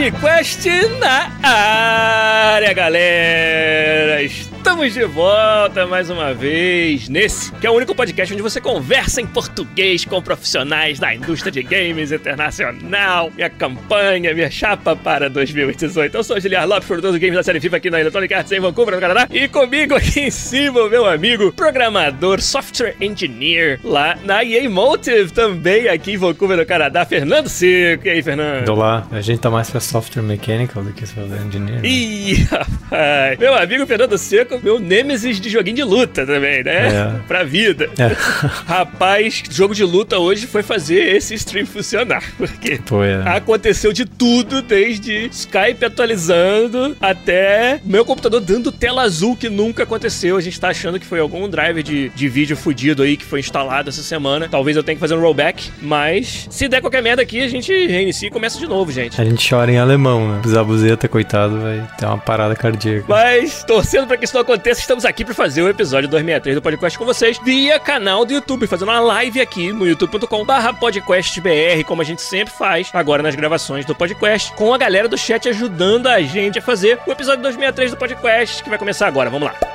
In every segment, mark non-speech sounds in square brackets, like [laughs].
Podcast na área, galera! Estamos de volta mais uma vez nesse, que é o único podcast onde você conversa em português com profissionais da indústria de games internacional. Minha campanha, minha chapa para 2018. Eu sou o Giliar Lopes, produtor do games da série FIFA aqui na Electronic Arts em Vancouver, no Canadá. E comigo aqui em cima, meu amigo, programador, software engineer, lá na EA Motive, também aqui em Vancouver, no Canadá, Fernando Seco. E aí, Fernando? Olá, a gente tá mais pra software mechanical do que software engineer. Né? Ih, rapaz. Meu amigo Fernando Seco meu Nemesis de joguinho de luta também, né? É. Pra vida. É. [laughs] Rapaz, jogo de luta hoje foi fazer esse stream funcionar. Porque é. aconteceu de tudo, desde Skype atualizando até meu computador dando tela azul que nunca aconteceu. A gente tá achando que foi algum driver de, de vídeo fudido aí que foi instalado essa semana. Talvez eu tenha que fazer um rollback, mas se der qualquer merda aqui, a gente reinicia e começa de novo, gente. A gente chora em alemão, né? Zabuzeta, coitado, vai ter uma parada cardíaca. Mas, torcendo pra que isso não aconteça, estamos aqui para fazer o episódio 263 do podcast com vocês via canal do YouTube, fazendo uma live aqui no youtube.com/barra podcastbr, como a gente sempre faz agora nas gravações do podcast, com a galera do chat ajudando a gente a fazer o episódio 263 do podcast, que vai começar agora. Vamos lá.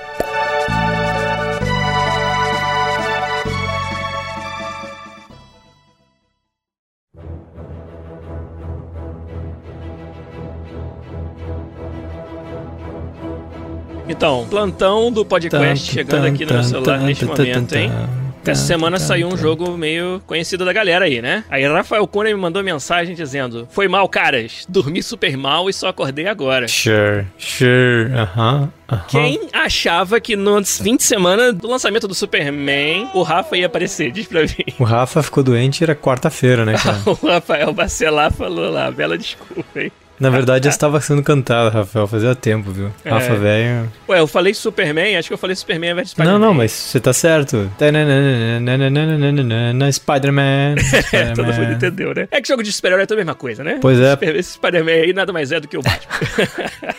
Então, plantão do podcast chegando aqui no meu celular neste momento, hein? Essa semana saiu um jogo meio conhecido da galera aí, né? Aí Rafael Cunha me mandou mensagem dizendo: Foi mal, caras. Dormi super mal e só acordei agora. Sure, sure, aham. Uh -huh. Uhum. Quem achava que no fim de semana do lançamento do Superman, o Rafa ia aparecer? Diz pra mim. O Rafa ficou doente, era quarta-feira, né, [laughs] cara? o Rafael Bacelar falou lá, bela desculpa, hein? Na verdade, estava sendo cantado, Rafael, fazia tempo, viu? É. Rafa velho. Ué, eu falei Superman, acho que eu falei Superman ao invés de Spider-Man. Não, não, mas você tá certo. Spider-Man. é, todo mundo entendeu, né? É que jogo de super-herói é toda a mesma coisa, né? Pois é. Esse Spider-Man aí nada mais é do que o Batman.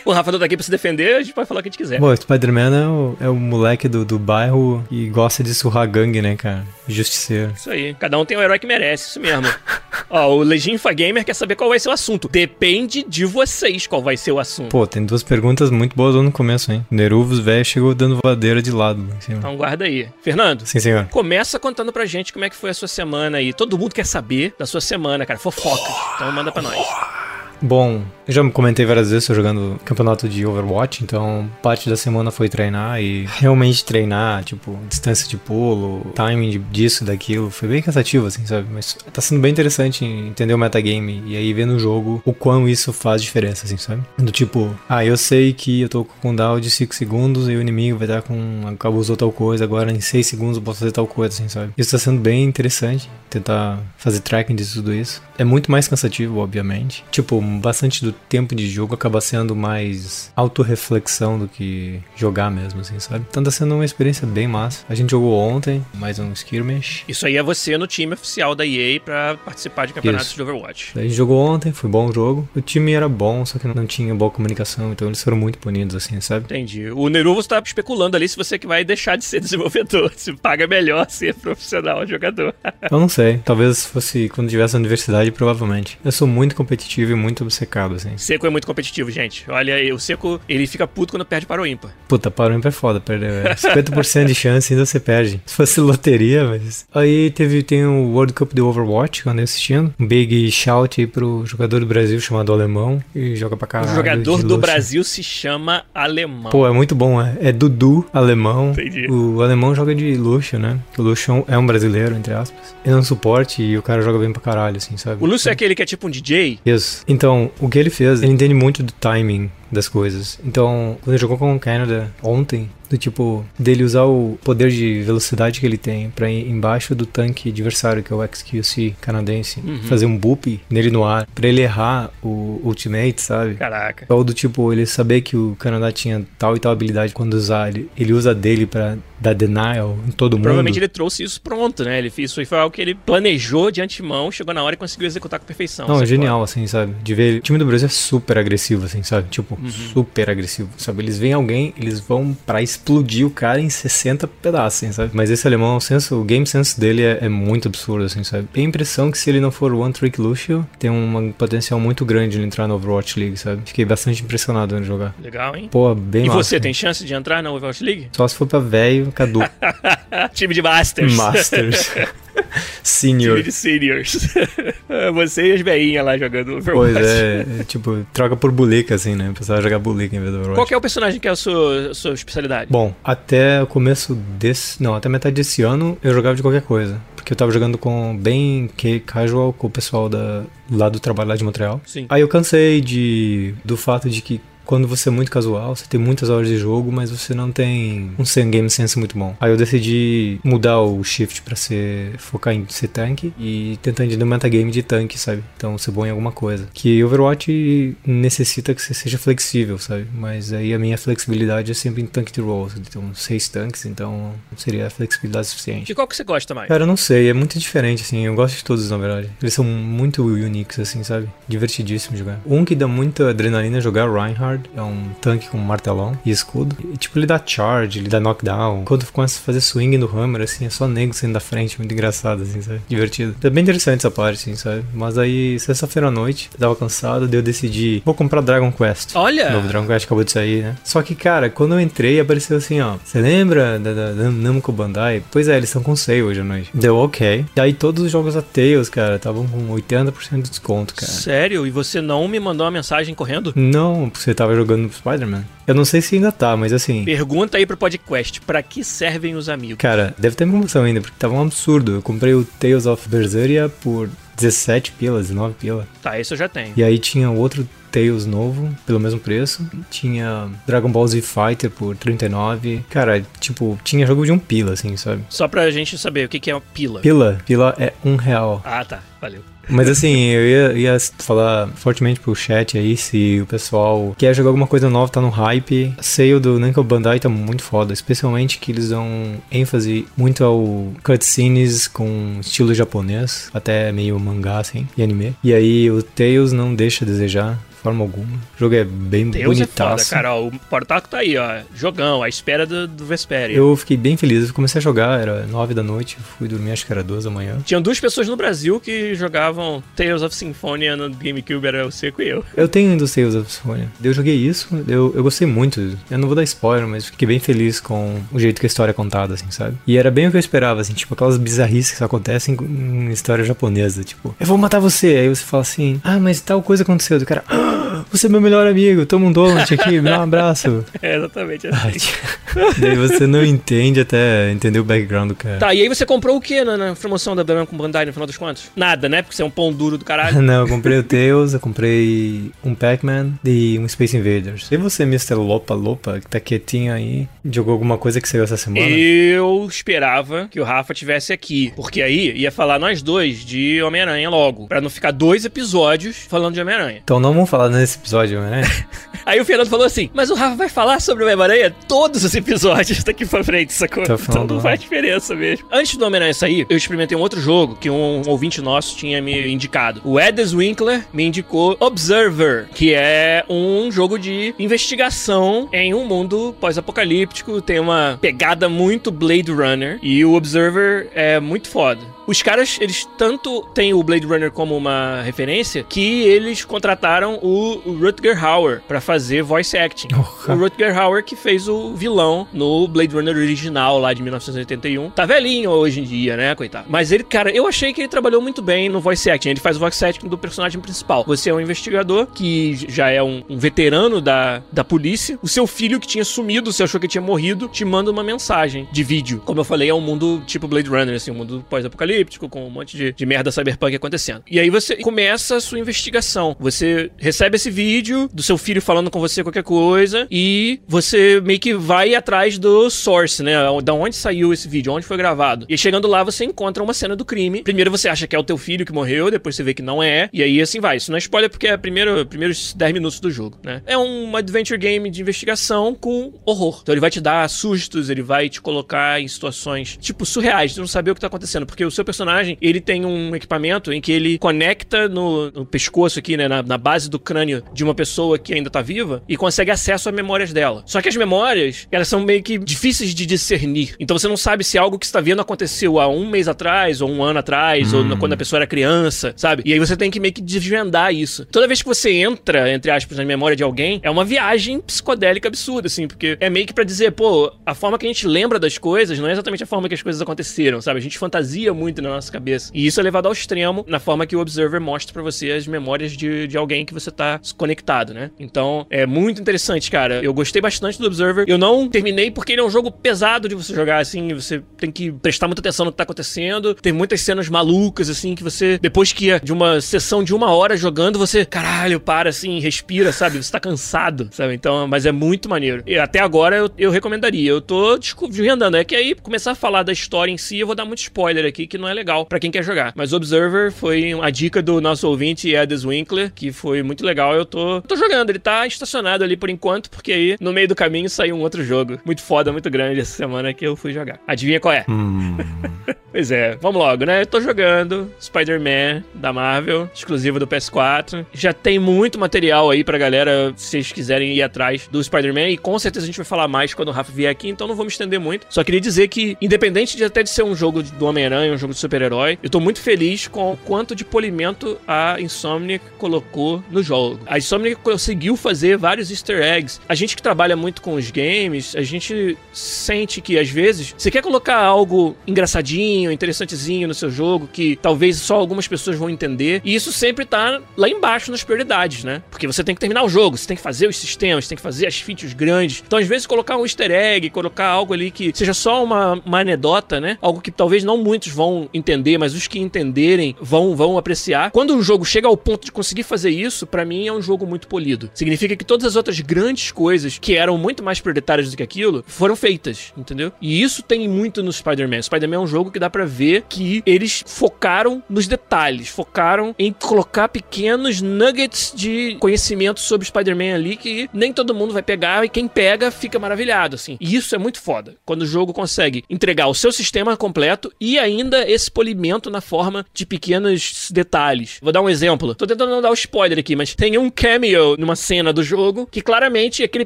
o Rafa tá aqui pra se defender, a gente pode falar o que a gente quiser. Bom, Spider-Man é o, é o moleque do, do bairro e gosta de surrar gangue, né, cara? Justiceiro. Isso aí. Cada um tem o herói que merece, isso mesmo. [laughs] Ó, o Leginfa Gamer quer saber qual vai ser o assunto. Depende de vocês qual vai ser o assunto. Pô, tem duas perguntas muito boas no começo, hein? Neruvos, velho, chegou dando voadeira de lado. Assim, então guarda aí. Fernando. Sim, senhor. Começa contando pra gente como é que foi a sua semana aí. Todo mundo quer saber da sua semana, cara. Fofoca. Então manda pra nós. Bom, eu já comentei várias vezes, jogando campeonato de Overwatch, então parte da semana foi treinar e realmente treinar, tipo, distância de pulo, timing disso, daquilo, foi bem cansativo, assim, sabe? Mas tá sendo bem interessante entender o metagame e aí ver no jogo o quão isso faz diferença, assim, sabe? Do tipo, ah, eu sei que eu tô com um down de 5 segundos e o inimigo vai estar com. acabou tal coisa, agora em 6 segundos eu posso fazer tal coisa, assim, sabe? Isso tá sendo bem interessante, tentar fazer tracking de tudo isso. É muito mais cansativo, obviamente. Tipo, bastante do tempo de jogo acaba sendo mais autorreflexão do que jogar mesmo, assim, sabe? Então tá sendo uma experiência bem massa. A gente jogou ontem, mais um skirmish. Isso aí é você no time oficial da EA para participar de campeonatos Isso. de Overwatch. A gente jogou ontem, foi bom o jogo. O time era bom, só que não tinha boa comunicação, então eles foram muito punidos, assim, sabe? Entendi. O Neruvo está especulando ali se você que vai deixar de ser [laughs] desenvolvedor, se paga melhor [laughs] ser profissional jogador. Eu não sei. Talvez fosse quando tivesse a universidade, provavelmente. Eu sou muito competitivo e muito obcecado, assim. Seco é muito competitivo, gente. Olha, o Seco, ele fica puto quando perde para o ímpar. Puta, para o ímpar é foda, perdeu. 50% de chance ainda você perde. Se fosse loteria, mas... Aí teve, tem o World Cup de Overwatch, quando eu assistindo. Um big shout aí pro jogador do Brasil chamado Alemão, e joga pra caralho. O jogador do Brasil se chama Alemão. Pô, é muito bom, é, é Dudu Alemão. Entendi. O Alemão joga de luxo, né? O luxo é um brasileiro, entre aspas. Ele é um suporte e o cara joga bem pra caralho, assim, sabe? O Lúcio é aquele que é tipo um DJ? Isso. Então, o que ele fez, ele entende muito do timing das coisas. Então, quando ele jogou com o Canada ontem, Do tipo, dele usar o poder de velocidade que ele tem pra ir embaixo do tanque adversário, que é o XQC canadense, Uhum. fazer um boop nele no ar, pra ele errar o ultimate, sabe? Caraca. Ou do tipo, ele saber que o Canadá tinha tal e tal habilidade quando usar, ele, ele usa dele pra dar denial em todo mundo. Provavelmente ele trouxe isso pronto, né? Ele, isso foi algo que ele planejou de antemão, chegou na hora e conseguiu executar com perfeição. Não, é genial, assim, sabe? De ver. O time do Brasil é super agressivo, assim, sabe? Tipo, Uhum. super agressivo, sabe? Eles veem alguém, eles vão pra explodir o cara em 60 pedaços, assim, sabe? Mas esse alemão, o, senso, o game sense dele é, é muito absurdo, assim, sabe? Tem a impressão que se ele não for One Trick Lucio, tem um potencial muito grande de entrar no Overwatch League, sabe? Fiquei bastante impressionado vendo jogar. Legal, hein? Pô, bem e massa, você, né? tem chance de entrar na Overwatch League? Só se for pra velho, cadu. [laughs] Time de Masters. Masters. [laughs] Time Senior. de Seniors. [laughs] você e as veinhas lá jogando Overwatch. Pois é, é, tipo, troca por bulica, assim, né? O pessoal jogar bulica em vez do Overwatch. Qual que é o personagem que é a sua, a sua especialidade? Bom, até o começo desse. Não, até metade desse ano eu jogava de qualquer coisa. Porque eu tava jogando com bem que casual com o pessoal da, lá do trabalho lá de Montreal. Sim. Aí eu cansei de do fato de que quando você é muito casual, você tem muitas horas de jogo, mas você não tem um game sense muito bom. Aí eu decidi mudar o shift pra ser focar em ser tanque e tentar entender o metagame de tanque, sabe? Então ser bom em alguma coisa. Que Overwatch necessita que você seja flexível, sabe? Mas aí a minha flexibilidade é sempre em tank de rolls. Então seis tanques, então seria flexibilidade suficiente. De qual que você gosta mais? Cara, eu não sei, é muito diferente, assim, eu gosto de todos, na verdade. Eles são muito uniques, assim, sabe? Divertidíssimo jogar. Um que dá muita adrenalina é jogar Reinhardt, é um tanque com martelão e escudo. E, tipo, ele dá charge, ele dá knockdown. Quando começa a fazer swing no Hammer, assim, é só nego saindo da frente, muito engraçado, assim, sabe? Divertido. É bem interessante essa parte, assim, sabe? Mas aí, sexta-feira à noite, eu tava cansado, daí eu decidi, vou comprar Dragon Quest. Olha! O novo Dragon Quest acabou de sair, né? Só que, cara, quando eu entrei, apareceu assim, ó. Você lembra da, da, da Namco Bandai? Pois é, eles estão com sale hoje à noite. Deu ok. E aí todos os jogos da Tails, cara, estavam com 80% de desconto, cara. Sério? E você não me mandou uma mensagem correndo? Não, você tava jogando Spider-Man. Eu não sei se ainda tá, mas assim. Pergunta aí pro podcast, pra que servem os amigos? Cara, deve ter promoção ainda, porque tava um absurdo. Eu comprei o Tales of Berseria por 17 pila, 19 pila. Tá, esse eu já tenho. E aí tinha outro Tails novo, pelo mesmo preço. Tinha Dragon Ball Z Fighter por 39. Cara, tipo, tinha jogo de um pila, assim, sabe? Só pra gente saber o que, que é uma pila. Pila, pila é um real. Ah, tá. Valeu. Mas assim, eu ia, ia falar fortemente pro chat aí se o pessoal quer jogar alguma coisa nova, tá no hype. Sale do Namco Bandai tá muito foda, especialmente que eles dão ênfase muito ao cutscenes com estilo japonês, até meio mangá assim, e anime. E aí o Tails não deixa a desejar. Forma alguma. O jogo é bem Deus é foda, bonitaço. cara. Ó, o Portaco tá aí, ó. Jogão, à espera do, do eu fiquei bem feliz. Eu comecei a jogar, era 9 da noite, fui dormir acho que era 2 da manhã. Tinham duas pessoas no Brasil que jogavam Tales of Symphonia no GameCube, era o Seco e eu. Eu tenho ainda o Tales of Symphonia. Eu joguei isso, eu, eu gostei muito. Eu não vou dar spoiler, mas fiquei bem feliz com o jeito que a história é contada, assim, sabe? E era bem o que eu esperava, assim, tipo, aquelas bizarrices que acontecem em história japonesa, tipo, eu vou matar você. Aí você fala assim, ah, mas tal coisa aconteceu. Do cara, ah, você é meu melhor amigo, toma um donut aqui, me dá um abraço. [laughs] É, exatamente Ai, assim. Daí você não entende até entender o background do cara. Tá, e aí você comprou o que na, na promoção da com Bandai, no final dos contos? Nada, né? Porque você é um pão duro do caralho. [laughs] Não, eu comprei o Tails, eu comprei um Pac-Man e um Space Invaders. E você, Mr. Lopa Lopa, que tá quietinho aí, jogou alguma coisa que saiu essa semana? Eu esperava que o Rafa tivesse aqui, porque aí ia falar nós dois de Homem-Aranha logo, Pra não ficar dois episódios falando de Homem-Aranha. Então não vamos falar nesse episódio, né? [laughs] Aí o Fernando falou assim: Mas o Rafa vai falar sobre o Homem-Aranha todos os episódios daqui pra frente, sacou? Final Então não faz diferença mesmo. Antes do Homem-Aranha sair, eu experimentei um outro jogo que um ouvinte nosso tinha me indicado. O Edes Winkler me indicou Observer, que é um jogo de investigação em um mundo pós-apocalíptico. Tem uma pegada muito Blade Runner. E o Observer é muito foda. Os caras, eles tanto têm o Blade Runner como uma referência que eles contrataram o Rutger Hauer pra fazer voice acting. Porra. O Rutger Hauer que fez o vilão no Blade Runner original lá de 1981. Tá velhinho hoje em dia, né, coitado. Mas ele, cara, eu achei que ele trabalhou muito bem no voice acting. Ele faz o voice acting do personagem principal. Você é um investigador que já é um, um veterano da, da polícia. O seu filho que tinha sumido, você achou que tinha morrido, te manda uma mensagem de vídeo. Como eu falei, é um mundo tipo Blade Runner, assim, um mundo pós-apocalíptico pós-apocalíptico, com um monte de, de merda cyberpunk acontecendo. E aí você começa a sua investigação. Você recebe esse vídeo do seu filho falando com você qualquer coisa e você meio que vai atrás do source, né? Da onde saiu esse vídeo, onde foi gravado. E chegando lá você encontra uma cena do crime. Primeiro você acha que é o teu filho que morreu, depois você vê que não é. E aí assim vai. Isso não é spoiler porque é primeiro, primeiros 10 minutos do jogo, né? É um adventure game de investigação com horror. Então ele vai te dar sustos, ele vai te colocar em situações, tipo, surreais, de não saber o que tá acontecendo. Porque o seu personagem, ele tem um equipamento em que ele conecta no, no pescoço aqui, né? Na, na, base do crânio de uma pessoa que ainda tá viva e consegue acesso a memórias dela. Só que as memórias, elas são meio que difíceis de discernir. Então você não sabe se algo que está vendo aconteceu há um mês atrás, ou um ano atrás, hum. ou quando a pessoa era criança, sabe? E aí você tem que meio que desvendar isso. Toda vez que você entra, entre aspas, na memória de alguém, é uma viagem psicodélica absurda, assim, porque é meio que para dizer, pô, a forma que a gente lembra das coisas não é exatamente a forma que as coisas aconteceram, sabe? A gente fantasia muito na nossa cabeça. E isso é levado ao extremo na forma que o Observer mostra para você as memórias de, de alguém que você tá conectado, né? Então, é muito interessante, cara. Eu gostei bastante do Observer. Eu não terminei porque ele é um jogo pesado de você jogar, assim, você tem que prestar muita atenção no que tá acontecendo. Tem muitas cenas malucas, assim, que você, depois que é de uma sessão de uma hora jogando, você, caralho, para, assim, respira, sabe? Você tá cansado, sabe? Então, mas é muito maneiro. E até agora eu, eu recomendaria. Eu tô desvendando. É que aí, começar a falar da história em si, eu vou dar muito spoiler aqui, que não é legal para quem quer jogar. Mas Observer foi a dica do nosso ouvinte, Edis Winkler, que foi muito legal. Eu tô, tô jogando. Ele tá estacionado ali por enquanto, porque aí no meio do caminho saiu um outro jogo. Muito foda, muito grande essa semana que eu fui jogar. Adivinha qual é? Hum. [laughs] pois é, vamos logo, né? Eu tô jogando Spider-Man da Marvel, exclusivo do PS4. Já tem muito material aí pra galera, se vocês quiserem ir atrás do Spider-Man. E com certeza a gente vai falar mais quando o Rafa vier aqui, então não vou me estender muito. Só queria dizer que, independente de até de ser um jogo do Homem-Aranha, um jogo de super-herói, eu tô muito feliz com o quanto de polimento a Insomniac colocou no jogo. A Insomniac conseguiu fazer vários easter eggs. A gente que trabalha muito com os games, a gente sente que às vezes você quer colocar algo engraçadinho, interessantezinho no seu jogo que talvez só algumas pessoas vão entender, e isso sempre tá lá embaixo nas prioridades, né? Porque você tem que terminar o jogo, você tem que fazer os sistemas, tem que fazer as features grandes. Então, às vezes, colocar um easter egg, colocar algo ali que seja só uma, uma anedota, né? Algo que talvez não muitos vão entender, mas os que entenderem vão, vão apreciar. Quando um jogo chega ao ponto de conseguir fazer isso, para mim é um jogo muito polido. Significa que todas as outras grandes coisas que eram muito mais prioritárias do que aquilo foram feitas, entendeu? E isso tem muito no Spider-Man. Spider-Man é um jogo que dá para ver que eles focaram nos detalhes, focaram em colocar pequenos nuggets de conhecimento sobre Spider-Man ali que nem todo mundo vai pegar e quem pega fica maravilhado, assim. E isso é muito foda. Quando o jogo consegue entregar o seu sistema completo e ainda esse polimento na forma de pequenos detalhes. Vou dar um exemplo. Tô tentando não dar o um spoiler aqui, mas tem um cameo numa cena do jogo que claramente aquele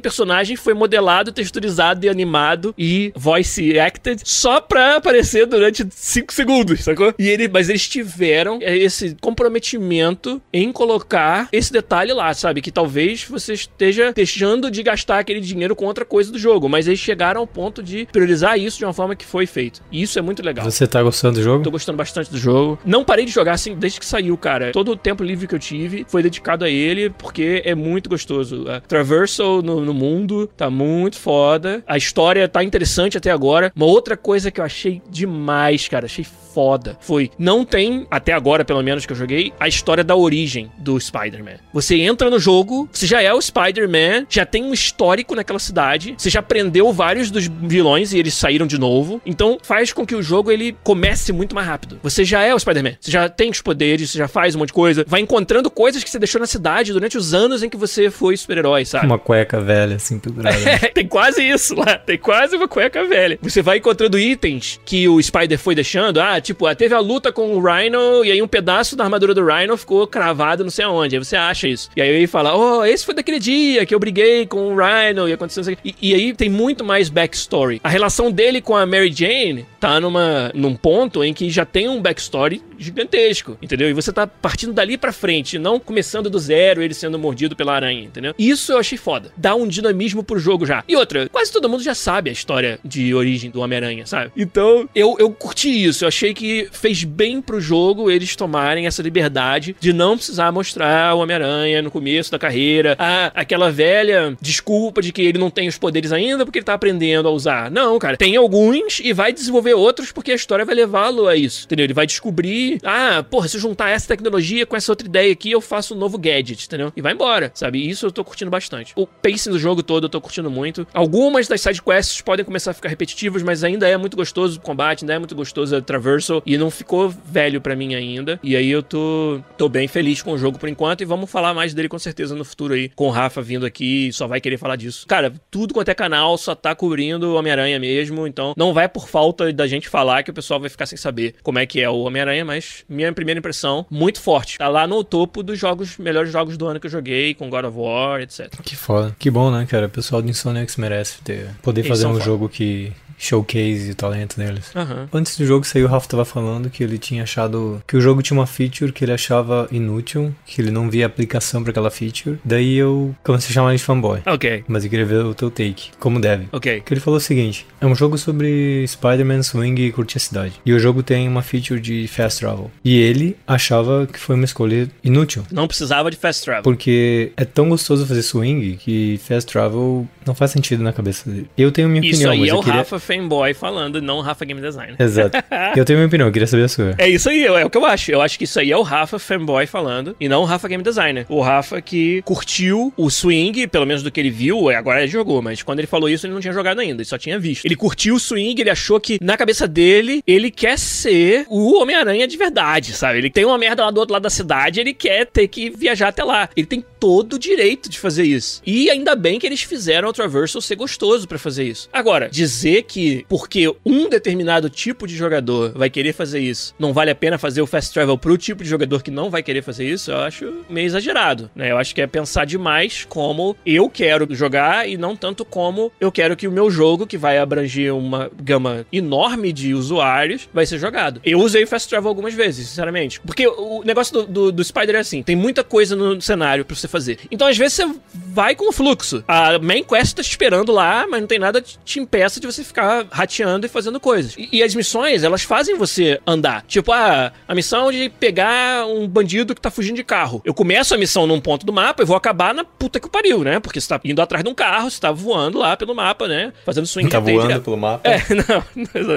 personagem foi modelado, texturizado e animado e voice acted só pra aparecer durante 5 segundos, sacou? E ele, mas eles tiveram esse comprometimento em colocar esse detalhe lá, sabe? Que talvez você esteja deixando de gastar aquele dinheiro com outra coisa do jogo, mas eles chegaram ao ponto de priorizar isso de uma forma que foi feito. E isso é muito legal. Você tá gostando do jogo? Tô gostando bastante do jogo. Não parei de jogar assim desde que saiu, cara. Todo o tempo livre que eu tive foi dedicado a ele, porque é muito gostoso. A Traversal no, no mundo tá muito foda. A história tá interessante até agora. Uma outra coisa que eu achei demais, cara, achei foda foi não tem, até agora pelo menos que eu joguei, a história da origem do Spider-Man. Você entra no jogo, você já é o Spider-Man, já tem um histórico naquela cidade, você já prendeu vários dos vilões e eles saíram de novo. Então faz com que o jogo ele comece muito mais rápido. Você já é o Spider-Man, você já tem os poderes, você já faz um monte de coisa, vai encontrando coisas que você deixou na cidade durante os anos em que você foi super-herói, sabe? Uma cueca velha assim pendurada. [laughs] É, tem quase isso lá, tem quase uma cueca velha. Você vai encontrando itens que o Spider foi deixando, ah, tipo, ah, teve a luta com o Rhino e aí um pedaço da armadura do Rhino ficou cravado não sei aonde. Aí você acha isso. E aí ele fala, oh, esse foi daquele dia que eu briguei com o Rhino e aconteceu isso aqui. E, e aí tem muito mais backstory. A relação dele com a Mary Jane tá numa, num ponto em que já tem um backstory gigantesco, entendeu? E você tá partindo dali para frente, não começando do zero, ele sendo mordido pela aranha, entendeu? Isso eu achei foda. Dá um dinamismo pro jogo já. E outra, quase todo mundo já sabe a história de origem do Homem-Aranha, sabe? Então, eu, eu curti isso. Eu achei que fez bem pro jogo eles tomarem essa liberdade de não precisar mostrar o Homem-Aranha no começo da carreira. Ah, aquela velha desculpa de que ele não tem os poderes ainda porque ele tá aprendendo a usar. Não, cara. Tem alguns e vai desenvolver desenvolver outros porque a história vai levá-lo a isso, entendeu? Ele vai descobrir, ah, porra, se eu juntar essa tecnologia com essa outra ideia aqui, eu faço um novo gadget, entendeu? E vai embora, sabe? Isso eu tô curtindo bastante. O pacing do jogo todo eu tô curtindo muito. Algumas das side quests podem começar a ficar repetitivas, mas ainda é muito gostoso o combate, ainda é muito gostoso a traversal e não ficou velho para mim ainda. E aí eu tô, tô bem feliz com o jogo por enquanto e vamos falar mais dele com certeza no futuro aí, com o Rafa vindo aqui, só vai querer falar disso. Cara, tudo quanto é canal só tá cobrindo Homem-Aranha mesmo, então não vai por falta da gente falar que o pessoal vai ficar sem saber como é que é o Homem-Aranha, mas minha primeira impressão, muito forte. Tá lá no topo dos jogos, melhores jogos do ano que eu joguei, com God of War, etc. Que foda. Que bom, né, cara? O pessoal do Insomniacs merece ter, poder Eles fazer um foda. jogo que showcase o talento deles. Aham. Antes do jogo sair, o Ralph tava falando que ele tinha achado que o jogo tinha uma feature que ele achava inútil, que ele não via aplicação pra aquela feature. Daí eu comecei a chamar ele de fanboy. Ok, Mas eu queria ver o teu take, como deve. ok. Que ele falou o seguinte: é um jogo sobre Spider-Man swing e curtir a cidade. E o jogo tem uma feature de fast travel. E ele achava que foi uma escolha inútil. Não precisava de fast travel. Porque é tão gostoso fazer swing que fast travel não faz sentido na cabeça dele. Eu tenho minha Isso opinião, aí mas é o queria... Fanboy falando, não o Rafa game designer. Exato. [laughs] eu tenho minha opinião, eu queria saber a sua. É isso aí, é o que eu acho. Eu acho que isso aí é o Rafa fanboy falando e não o Rafa game designer. O Rafa que curtiu o swing, pelo menos do que ele viu, é, agora ele jogou, mas quando ele falou isso ele não tinha jogado ainda, ele só tinha visto. Ele curtiu o swing, ele achou que na cabeça dele ele quer ser o Homem-Aranha de verdade, sabe? Ele tem uma merda lá do outro lado da cidade, ele quer ter que viajar até lá. Ele tem todo o direito de fazer isso. E ainda bem que eles fizeram o Traversal ser gostoso pra fazer isso. Agora, dizer que porque um determinado tipo de jogador vai querer fazer isso, não vale a pena fazer o fast travel pro tipo de jogador que não vai querer fazer isso, eu acho meio exagerado, né? Eu acho que é pensar demais como eu quero jogar e não tanto como eu quero que o meu jogo, que vai abranger uma gama enorme de usuários, vai ser jogado. Eu usei fast travel algumas vezes, sinceramente. Porque o negócio do, do, do Spider é assim, tem muita coisa no cenário pra você fazer. Então, às vezes, você vai com o fluxo. A main quest tá te esperando lá, mas não tem nada que te impeça de você ficar rateando e fazendo coisas. E, e as missões, elas fazem você andar. Tipo, ah, a missão de pegar um bandido que tá fugindo de carro. Eu começo a missão num ponto do mapa e vou acabar na puta que o pariu, né? Porque você tá indo atrás de um carro, você tá voando lá pelo mapa, né? Fazendo swing Tá voando pelo mapa. É, [laughs] não,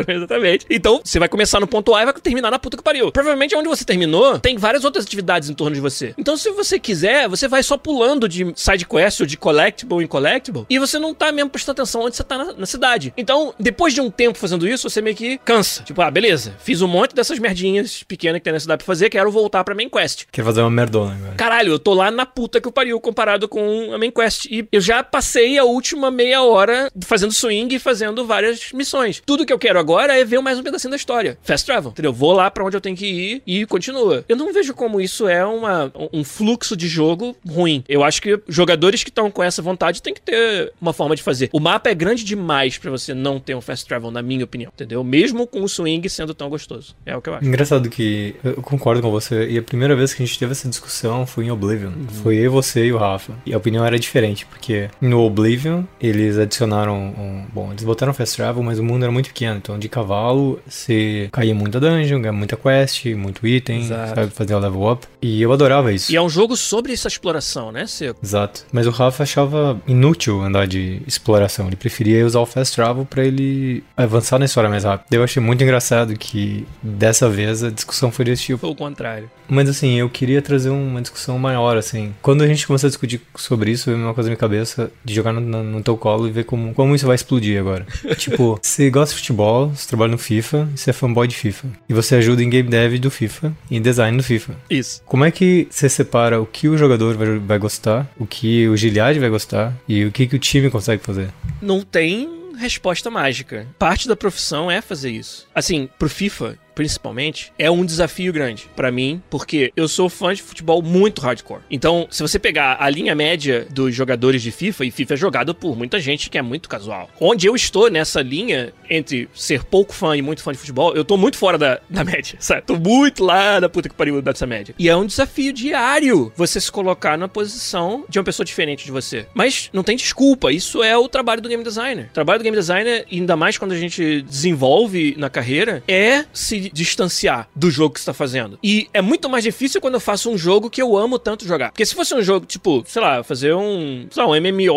[laughs] exatamente. Então, você vai começar no ponto A e vai terminar na puta que pariu. Provavelmente onde você terminou, tem várias outras atividades em torno de você. Então, se você quiser, você vai só pulando de side quest ou de collectible em collectible e você não tá mesmo prestando atenção onde você tá na, na cidade. Então, depois de um tempo fazendo isso, você meio que cansa. Tipo, ah, beleza, fiz um monte dessas merdinhas pequenas que tem na cidade pra fazer, quero voltar pra main quest. Quer fazer uma merdona agora. Caralho, eu tô lá na puta que o pariu comparado com a main quest. E eu já passei a última meia hora fazendo swing e fazendo várias missões. Tudo que eu quero agora é ver mais um pedacinho da história. Fast travel, entendeu? Vou lá pra onde eu tenho que ir e continua. Eu não vejo como isso é uma, um fluxo de jogo ruim. Eu acho que jogadores que estão com essa vontade têm que ter uma forma de fazer. O mapa é grande demais pra você não ter um fast travel, na minha opinião, entendeu? Mesmo com o swing sendo tão gostoso. É o que eu acho. Engraçado que eu concordo com você. E a primeira vez que a gente teve essa discussão foi em Oblivion. Foi eu, você e o Rafa. E a opinião era diferente, porque no Oblivion eles adicionaram um. Bom, eles botaram fast travel, mas o mundo era muito pequeno. Então de cavalo você caía muita dungeon, ganhava muita quest, muito item, Exato. sabe? Fazia level up. E eu adorava isso. E é um jogo sobre essa exploração, né, Seco? Exato. Mas o Rafa achava inútil andar de exploração. Ele preferia usar o fast travel pra ele avançar na história mais rápido. Eu achei muito engraçado que dessa vez a discussão foi desse tipo. Foi o contrário. Mas assim, eu queria trazer uma discussão maior, assim. Quando a gente começou a discutir sobre isso, veio uma coisa na minha cabeça de jogar no, no, no teu colo e ver como, como isso vai explodir agora. [laughs] tipo, você gosta de futebol, você trabalha no FIFA, você é fanboy de FIFA. E você ajuda em game dev do FIFA e em design do FIFA. Isso. Como é que você separa o que o jogador vai, vai gostar, o que o Giliad vai gostar e o que, que o time consegue fazer? Não tem resposta mágica. Parte da profissão é fazer isso. Assim, pro FIFA, principalmente, é um desafio grande pra mim, porque eu sou fã de futebol muito hardcore. Então, se você pegar a linha média dos jogadores de FIFA, e FIFA é jogado por muita gente que é muito casual. Onde eu estou nessa linha entre ser pouco fã e muito fã de futebol, eu tô muito fora da, da média, sabe? Tô muito lá da puta que pariu dessa média. E é um desafio diário você se colocar na posição de uma pessoa diferente de você. Mas não tem desculpa, isso é o trabalho do game designer. O trabalho do game designer, ainda mais quando a gente desenvolve na carreira, é se distanciar do jogo que você tá fazendo. E é muito mais difícil quando eu faço um jogo que eu amo tanto jogar. Porque se fosse um jogo, tipo, sei lá, fazer um, sei lá, um MMO,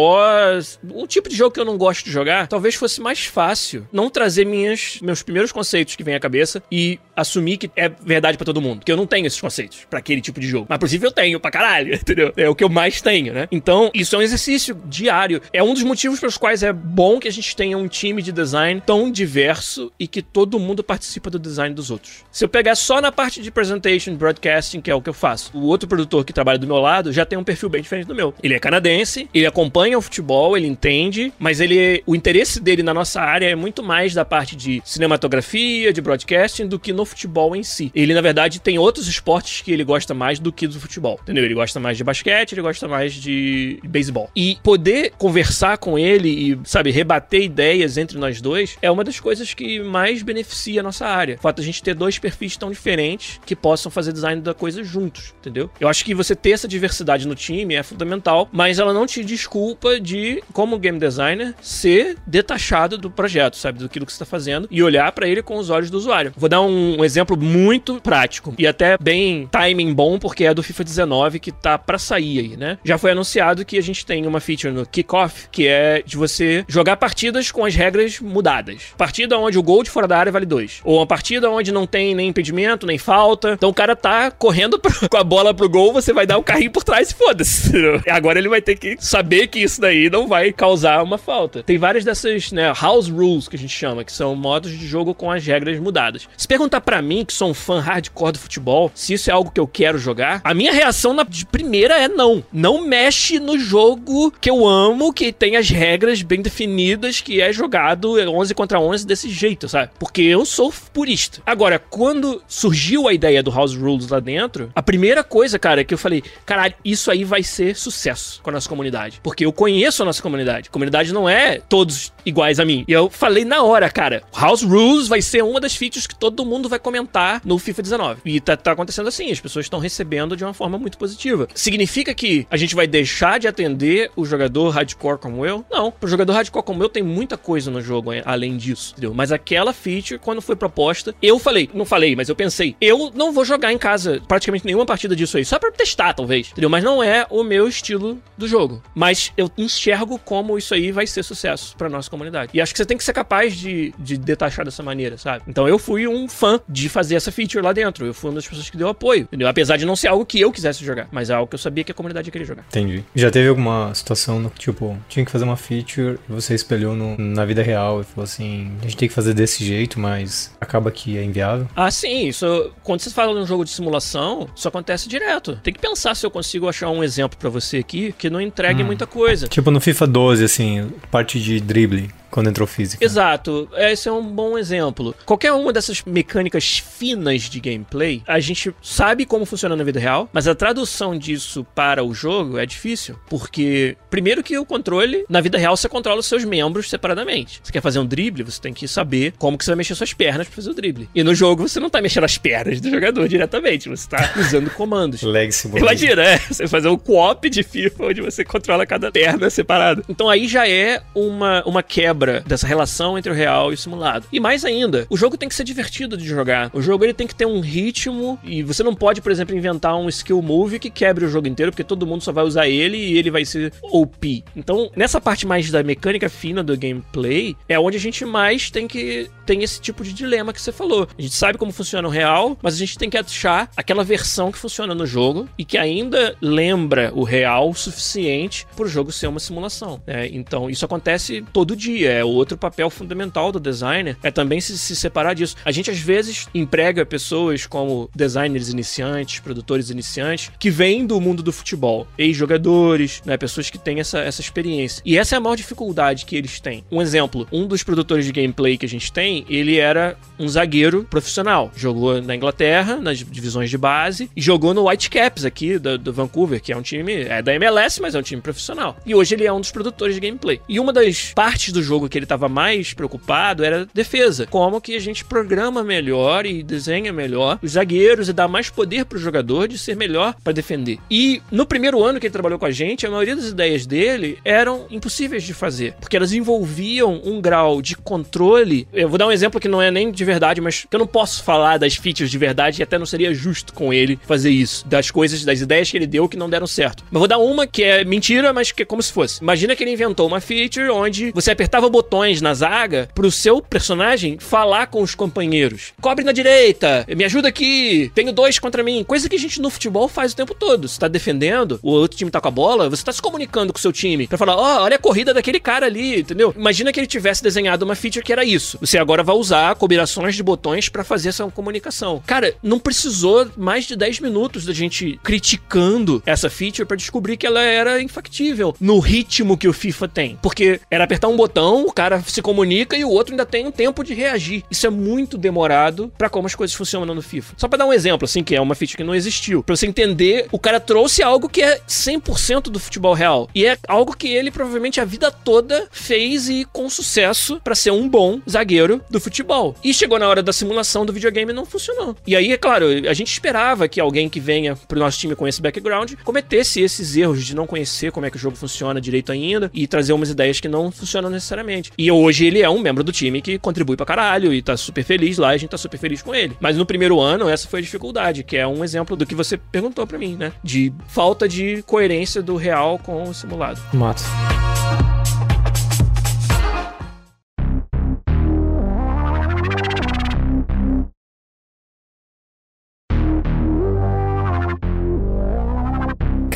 um tipo de jogo que eu não gosto de jogar, talvez fosse mais fácil não trazer minhas, meus primeiros conceitos que vem à cabeça e assumir que é verdade para todo mundo. Que eu não tenho esses conceitos para aquele tipo de jogo. Mas, inclusive, eu tenho pra caralho, [laughs] entendeu? É o que eu mais tenho, né? Então, isso é um exercício diário. É um dos motivos pelos quais é bom que a gente tenha um time de design tão diverso e que todo mundo participa do design dos outros. Se eu pegar só na parte de presentation, broadcasting, que é o que eu faço, o outro produtor que trabalha do meu lado já tem um perfil bem diferente do meu. Ele é canadense, ele acompanha o futebol, ele entende, mas ele o interesse dele na nossa área é muito mais da parte de cinematografia, de broadcasting, do que no futebol em si. Ele, na verdade, tem outros esportes que ele gosta mais do que do futebol, entendeu? Ele gosta mais de basquete, ele gosta mais de beisebol. E poder conversar com ele e, sabe, rebater ideias entre nós dois é uma das coisas que mais beneficia a nossa área. O fato de gente ter dois perfis tão diferentes que possam fazer design da coisa juntos, entendeu? Eu acho que você ter essa diversidade no time é fundamental, mas ela não te desculpa de, como game designer, ser detachado do projeto, sabe? Do que você está fazendo e olhar para ele com os olhos do usuário. Vou dar um, um, exemplo muito prático e até bem timing bom, porque é do FIFA 19 que tá para sair aí, né? Já foi anunciado que a gente tem uma feature no Kickoff que é de você jogar partidas com as regras mudadas. Partida onde o gol de fora da área vale 2. Ou uma partida onde não tem nem impedimento, nem falta. Então o cara tá correndo pro, [laughs] com a bola pro gol, você vai dar o carrinho por trás e foda-se. Agora ele vai ter que saber que isso daí não vai causar uma falta. Tem várias dessas, né, house rules que a gente chama, que são modos de jogo com as regras mudadas. Se perguntar para mim, que sou um fã hardcore do futebol, se isso é algo que eu quero jogar, a minha reação na, de primeira é não. Não mexe no jogo que eu amo, que tem as regras bem definidas, que é jogado 11 contra 11 desse jeito, sabe? Porque eu sou purista. Agora, quando surgiu a ideia do House Rules lá dentro, a primeira coisa, cara, que eu falei, caralho, isso aí vai ser sucesso com a nossa comunidade. Porque eu conheço a nossa comunidade. A comunidade não é todos iguais a mim. E eu falei na hora, cara, House Rules vai ser uma das features que todo mundo vai comentar no FIFA 19. E tá, tá acontecendo assim, as pessoas estão recebendo de uma forma muito positiva. Significa que a gente vai deixar de atender o jogador hardcore como eu? Não. O jogador hardcore como eu tem muita coisa no jogo além disso, entendeu? Mas aquela feature, quando foi proposta, eu falei, não falei, mas eu pensei, eu não vou jogar em casa praticamente nenhuma partida disso aí, só pra testar, talvez, entendeu? Mas não é o meu estilo do jogo. Mas eu enxergo como isso aí vai ser sucesso pra nossa comunidade. E acho que você tem que ser capaz de, de detachar dessa maneira, sabe? Então eu fui um fã de fazer essa feature lá dentro. Eu fui uma das pessoas que deu apoio, entendeu? Apesar de não ser algo que eu quisesse jogar, mas é algo que eu sabia que a comunidade queria jogar. Entendi. Já teve alguma situação no tipo, tinha que fazer uma feature e você espelhou no, na vida real e falou assim: a gente tem que fazer desse jeito, mas acaba que é inviável? Ah, sim. Isso, quando você fala num jogo de simulação, isso acontece direto. Tem que pensar se eu consigo achar um exemplo para você aqui que não entregue hum. muita coisa. Tipo no FIFA 12, assim, parte de drible quando entrou física. Exato. Esse é um bom exemplo. Qualquer uma dessas mecânicas finas de gameplay, a gente sabe como funciona na vida real, mas a tradução disso para o jogo é difícil. Porque, primeiro que o controle, na vida real, você controla os seus membros separadamente. Você quer fazer um drible, você tem que saber como que você vai mexer suas pernas para fazer o drible. E no jogo, você não tá mexendo as pernas do jogador diretamente, você tá usando comandos. [laughs] Legacy Imagina, é, você fazer um co-op de FIFA onde você controla cada perna separada. Então aí já é uma, uma quebra quebra dessa relação entre o real e o simulado. E mais ainda, o jogo tem que ser divertido de jogar. O jogo ele tem que ter um ritmo e você não pode, por exemplo, inventar um skill move que quebre o jogo inteiro, porque todo mundo só vai usar ele e ele vai ser OP. Então, nessa parte mais da mecânica fina do gameplay, é onde a gente mais tem que tem esse tipo de dilema que você falou. A gente sabe como funciona o real, mas a gente tem que achar aquela versão que funciona no jogo e que ainda lembra o real o suficiente para o jogo ser uma simulação. Né? Então, isso acontece todo dia é outro papel fundamental do designer, é também se, se separar disso. A gente às vezes emprega pessoas como designers iniciantes, produtores iniciantes, que vêm do mundo do futebol, ex-jogadores, né, pessoas que têm essa, essa experiência. E essa é a maior dificuldade que eles têm. Um exemplo, um dos produtores de gameplay que a gente tem, ele era um zagueiro profissional. Jogou na Inglaterra, nas divisões de base, e jogou no Whitecaps aqui do, do Vancouver, que é um time, é da MLS, mas é um time profissional. E hoje ele é um dos produtores de gameplay. E uma das partes do jogo jogo que ele tava mais preocupado era defesa. Como que a gente programa melhor e desenha melhor os zagueiros e dá mais poder pro jogador de ser melhor para defender. E no primeiro ano que ele trabalhou com a gente, a maioria das ideias dele eram impossíveis de fazer, porque elas envolviam um grau de controle. Eu vou dar um exemplo que não é nem de verdade, mas que eu não posso falar das features de verdade e até não seria justo com ele fazer isso, das coisas, das ideias que ele deu que não deram certo. Mas vou dar uma que é mentira, mas que é como se fosse. Imagina que ele inventou uma feature onde você apertava botões na zaga pro seu personagem falar com os companheiros. Cobre na direita, me ajuda aqui, tenho dois contra mim. Coisa que a gente no futebol faz o tempo todo. Você tá defendendo, o outro time tá com a bola, você tá se comunicando com o seu time pra falar, ó, oh, olha a corrida daquele cara ali, entendeu? Imagina que ele tivesse desenhado uma feature que era isso. Você agora vai usar combinações de botões para fazer essa comunicação. Cara, não precisou mais de 10 minutos da gente criticando essa feature para descobrir que ela era infactível no ritmo que o FIFA tem. Porque era apertar um botão, o cara se comunica e o outro ainda tem um tempo de reagir. Isso é muito demorado para como as coisas funcionam no FIFA. Só para dar um exemplo, assim, que é uma feature que não existiu. Pra você entender, o cara trouxe algo que é 100% do futebol real. E é algo que ele provavelmente a vida toda fez e com sucesso para ser um bom zagueiro do futebol. E chegou na hora da simulação do videogame e não funcionou. E aí, é claro, a gente esperava que alguém que venha pro nosso time com esse background cometesse esses erros de não conhecer como é que o jogo funciona direito ainda e trazer umas ideias que não funcionam necessariamente. E hoje ele é um membro do time que contribui pra caralho e tá super feliz lá, a gente tá super feliz com ele. Mas no primeiro ano, essa foi a dificuldade, que é um exemplo do que você perguntou para mim, né? De falta de coerência do real com o simulado. Mato.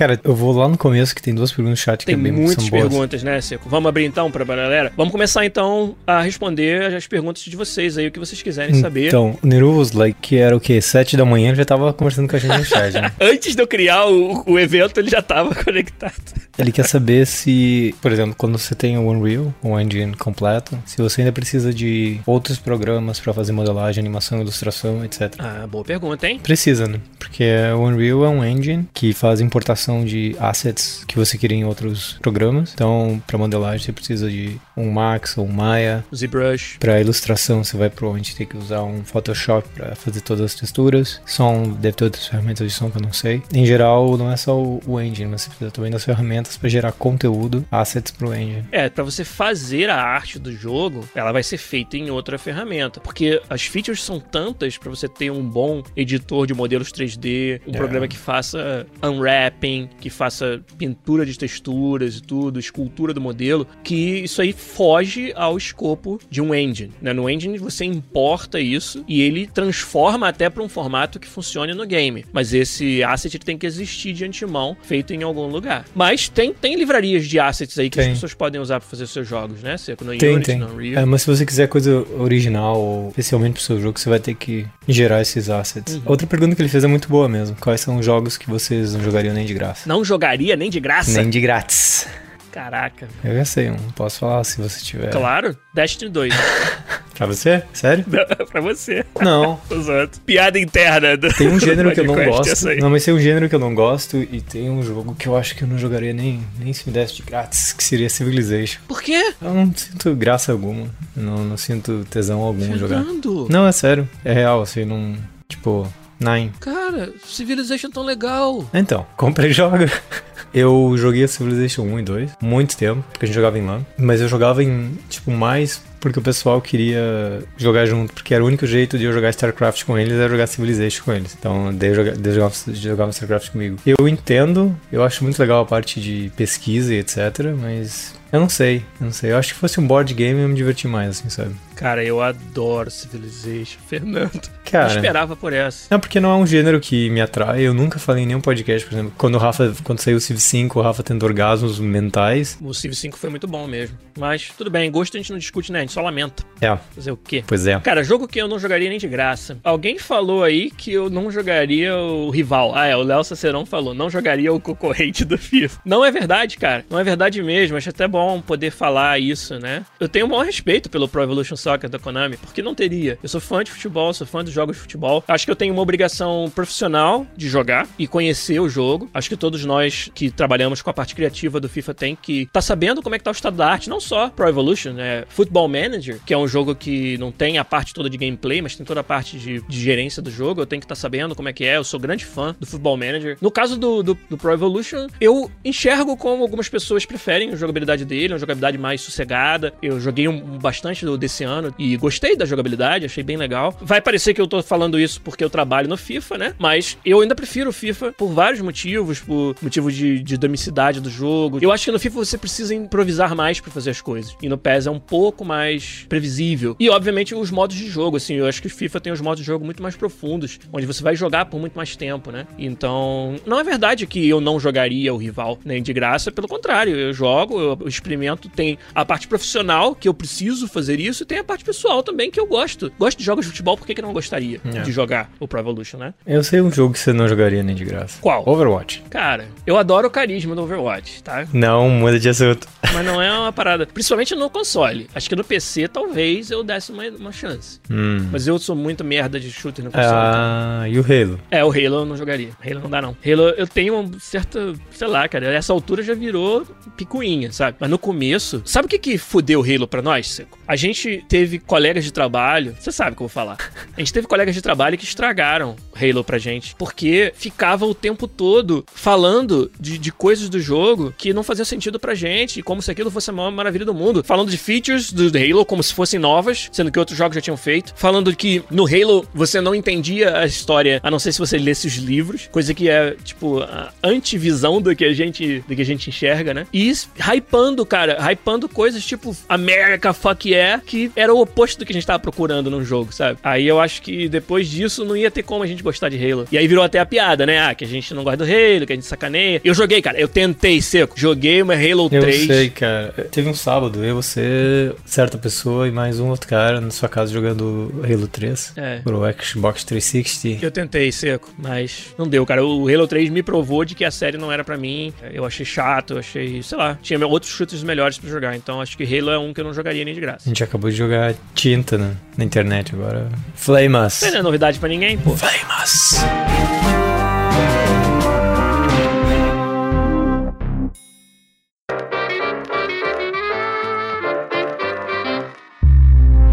Cara, eu vou lá no começo que tem duas perguntas no chat Tem que é bem, muitas são boas. perguntas, né, Seco? Vamos abrir então pra galera? Vamos começar então a responder as perguntas de vocês aí, o que vocês quiserem saber. Então, o Neruvos, like, que era o quê? Sete da manhã, ele já tava conversando com a gente no chat, né? [laughs] Antes de eu criar o, o evento, ele já tava [laughs] conectado. Ele quer saber se, por exemplo, quando você tem o Unreal, o engine completo, se você ainda precisa de outros programas pra fazer modelagem, animação, ilustração, etc. Ah, boa pergunta, hein? Precisa, né? Porque o Unreal é um engine que faz importação de assets que você queria em outros programas. Então, para modelagem você precisa de um Max ou um Maya. ZBrush. Para ilustração você vai provavelmente ter que usar um Photoshop para fazer todas as texturas. Som deve ter outras ferramentas de som que eu não sei. Em geral, não é só o, engine, mas você precisa também das ferramentas para gerar conteúdo, assets pro engine. É, pra você fazer a arte do jogo, ela vai ser feita em outra ferramenta. Porque as features são tantas pra você ter um bom editor de modelos 3D, um É. programa que faça unwrapping, que faça pintura de texturas e tudo, escultura do modelo, que isso aí foge ao escopo de um engine. Né? No engine você importa isso e ele transforma até pra um formato que funcione no game. Mas esse asset tem que existir de antemão, feito em algum lugar. Mas tem, tem livrarias de assets aí que as Tem. pessoas podem usar pra fazer seus jogos, né? Seco no Tem, Unity, tem. no Unreal. É, mas se você quiser coisa original, ou especialmente pro seu jogo, você vai ter que gerar esses assets. Uhum. Outra pergunta que ele fez é muito boa mesmo. Quais são os jogos que vocês não jogariam nem de graça? Não jogaria nem de graça? Nem de grátis. Caraca. Eu já sei, um. Posso falar se você tiver. Claro, Destiny 2. [laughs] Pra você? Sério? [laughs] pra você. Não. [laughs] Os outros. Piada interna. Do, Tem um gênero que eu não gosto. Não, mas tem um gênero que eu não gosto e tem um jogo que eu acho que eu não jogaria nem, nem se me desse de grátis, que seria Civilization. Por quê? Eu não sinto graça alguma. Não, não sinto tesão algum em jogar. Fernando. Não, é sério. É real, assim, não. Tipo, Nine. Cara, Civilization tão legal. Então, compra e joga. [laughs] Eu joguei a Civilization 1 e 2 muito tempo, porque a gente jogava em LAN. Mas eu jogava em, tipo, mais porque o pessoal queria jogar junto, porque era o único jeito de eu jogar StarCraft com eles era jogar Civilization com eles. Então, daí eu jogava, daí eu jogava, jogava StarCraft comigo. Eu entendo, eu acho muito legal a parte de pesquisa e etc, mas eu não sei, eu não sei. Eu acho que fosse um board game eu me diverti mais, assim, sabe? Cara, eu adoro Civilization. [laughs] Fernando. Cara. Eu esperava por essa. Não, porque não é um gênero que me atrai. Eu nunca falei em nenhum podcast, por exemplo. Quando o Rafa, quando saiu o Civ 5, o Rafa tendo orgasmos mentais. O Civ 5 foi muito bom mesmo. Mas tudo bem, gosto a gente não discute, né? A gente só lamenta. É, Fazer o quê? pois é. Cara, jogo que eu não jogaria nem de graça. Alguém falou aí que eu não jogaria o rival. Ah, é, o Léo Sacerão falou, não jogaria o concorrente do FIFA. Não é verdade, cara. Não é verdade mesmo. Acho até bom poder falar isso, né? Eu tenho o maior respeito pelo Pro Evolution Soccer da Konami, porque não teria. Eu sou fã de futebol, sou fã dos jogos de futebol. Acho que eu tenho uma obrigação profissional de jogar e conhecer o jogo. Acho que todos nós que trabalhamos com a parte criativa do FIFA tem que tá sabendo como é que tá o estado da arte, não só Pro Evolution, né? Football Manager, que é um jogo que não tem a parte toda de gameplay, mas tem toda a parte de, de gerência do jogo. Eu tenho que estar tá sabendo como é que é. Eu sou grande fã do Football Manager. No caso do, do, do Pro Evolution, eu enxergo como algumas pessoas preferem a jogabilidade dele, uma jogabilidade mais sossegada. Eu joguei um, bastante desse ano e gostei da jogabilidade, achei bem legal. Vai parecer que eu tô falando isso porque eu trabalho no FIFA, né? Mas eu ainda prefiro o FIFA por vários motivos, por motivo de, de dinamicidade do jogo. Eu acho que no FIFA você precisa improvisar mais para fazer as coisas. E no PES é um pouco mais previsível. E, obviamente, os modos de jogo, assim, eu acho que o FIFA tem os modos de jogo muito mais profundos, onde você vai jogar por muito mais tempo, né? Então, não é verdade que eu não jogaria o rival nem de graça, pelo contrário, eu jogo, eu experimento, tem a parte profissional que eu preciso fazer isso e tem a parte pessoal também que eu gosto. Gosto de jogos de futebol, por que, que não gostaria é. de jogar o Pro Evolution, né? Eu sei um jogo que você não jogaria nem de graça. Qual? Overwatch. Cara, eu adoro o carisma do Overwatch, tá? Não, muda de assunto. [laughs] Mas não é uma parada. Principalmente no console. Acho que no PC talvez eu desse uma, uma chance. Hum. Mas eu sou muito merda de shooter no console. Ah, então. e o Halo? É, o Halo eu não jogaria. Halo não dá, não. Halo eu tenho uma certa. Sei lá, cara. Essa altura já virou picuinha, sabe? Mas no começo. Sabe o que que fudeu o Halo pra nós, Seco? A gente teve colegas de trabalho. Você sabe o que eu vou falar. A gente teve colegas de trabalho que estragaram Halo pra gente. Porque ficava o tempo todo falando de, de coisas do jogo que não fazia sentido pra gente. Como se aquilo fosse a maior maravilha do mundo. Falando de features do Halo como se fossem novas, sendo que outros jogos já tinham feito. Falando que no Halo você não entendia a história, a não ser se você lesse os livros. Coisa que é, tipo, a antivisão do que a gente, do que a gente enxerga, né? E hypando, cara. Hypando coisas tipo America Fuck Yeah, que era o oposto do que a gente tava procurando num jogo, sabe? Aí eu acho que depois disso não ia ter como a gente gostar de Halo. E aí virou até a piada, né? Ah, que a gente não gosta do Halo, que a gente sacaneia. Eu joguei, cara. Eu tentei seco. Joguei uma Halo eu 3. Eu sei, cara. Teve um sábado, eu, você, certa pessoa e mais um outro cara na sua casa jogando Halo 3. É. Pro Xbox 360. Eu tentei, seco, mas não deu, cara. O Halo 3 me provou de que a série não era para mim. Eu achei chato, eu achei, sei lá, tinha outros shooters melhores para jogar. Então acho que Halo é um que eu não jogaria nem de graça. A gente acabou de jogar tinta né, na internet agora. Flamas. Não é novidade para ninguém, pô. Flamas.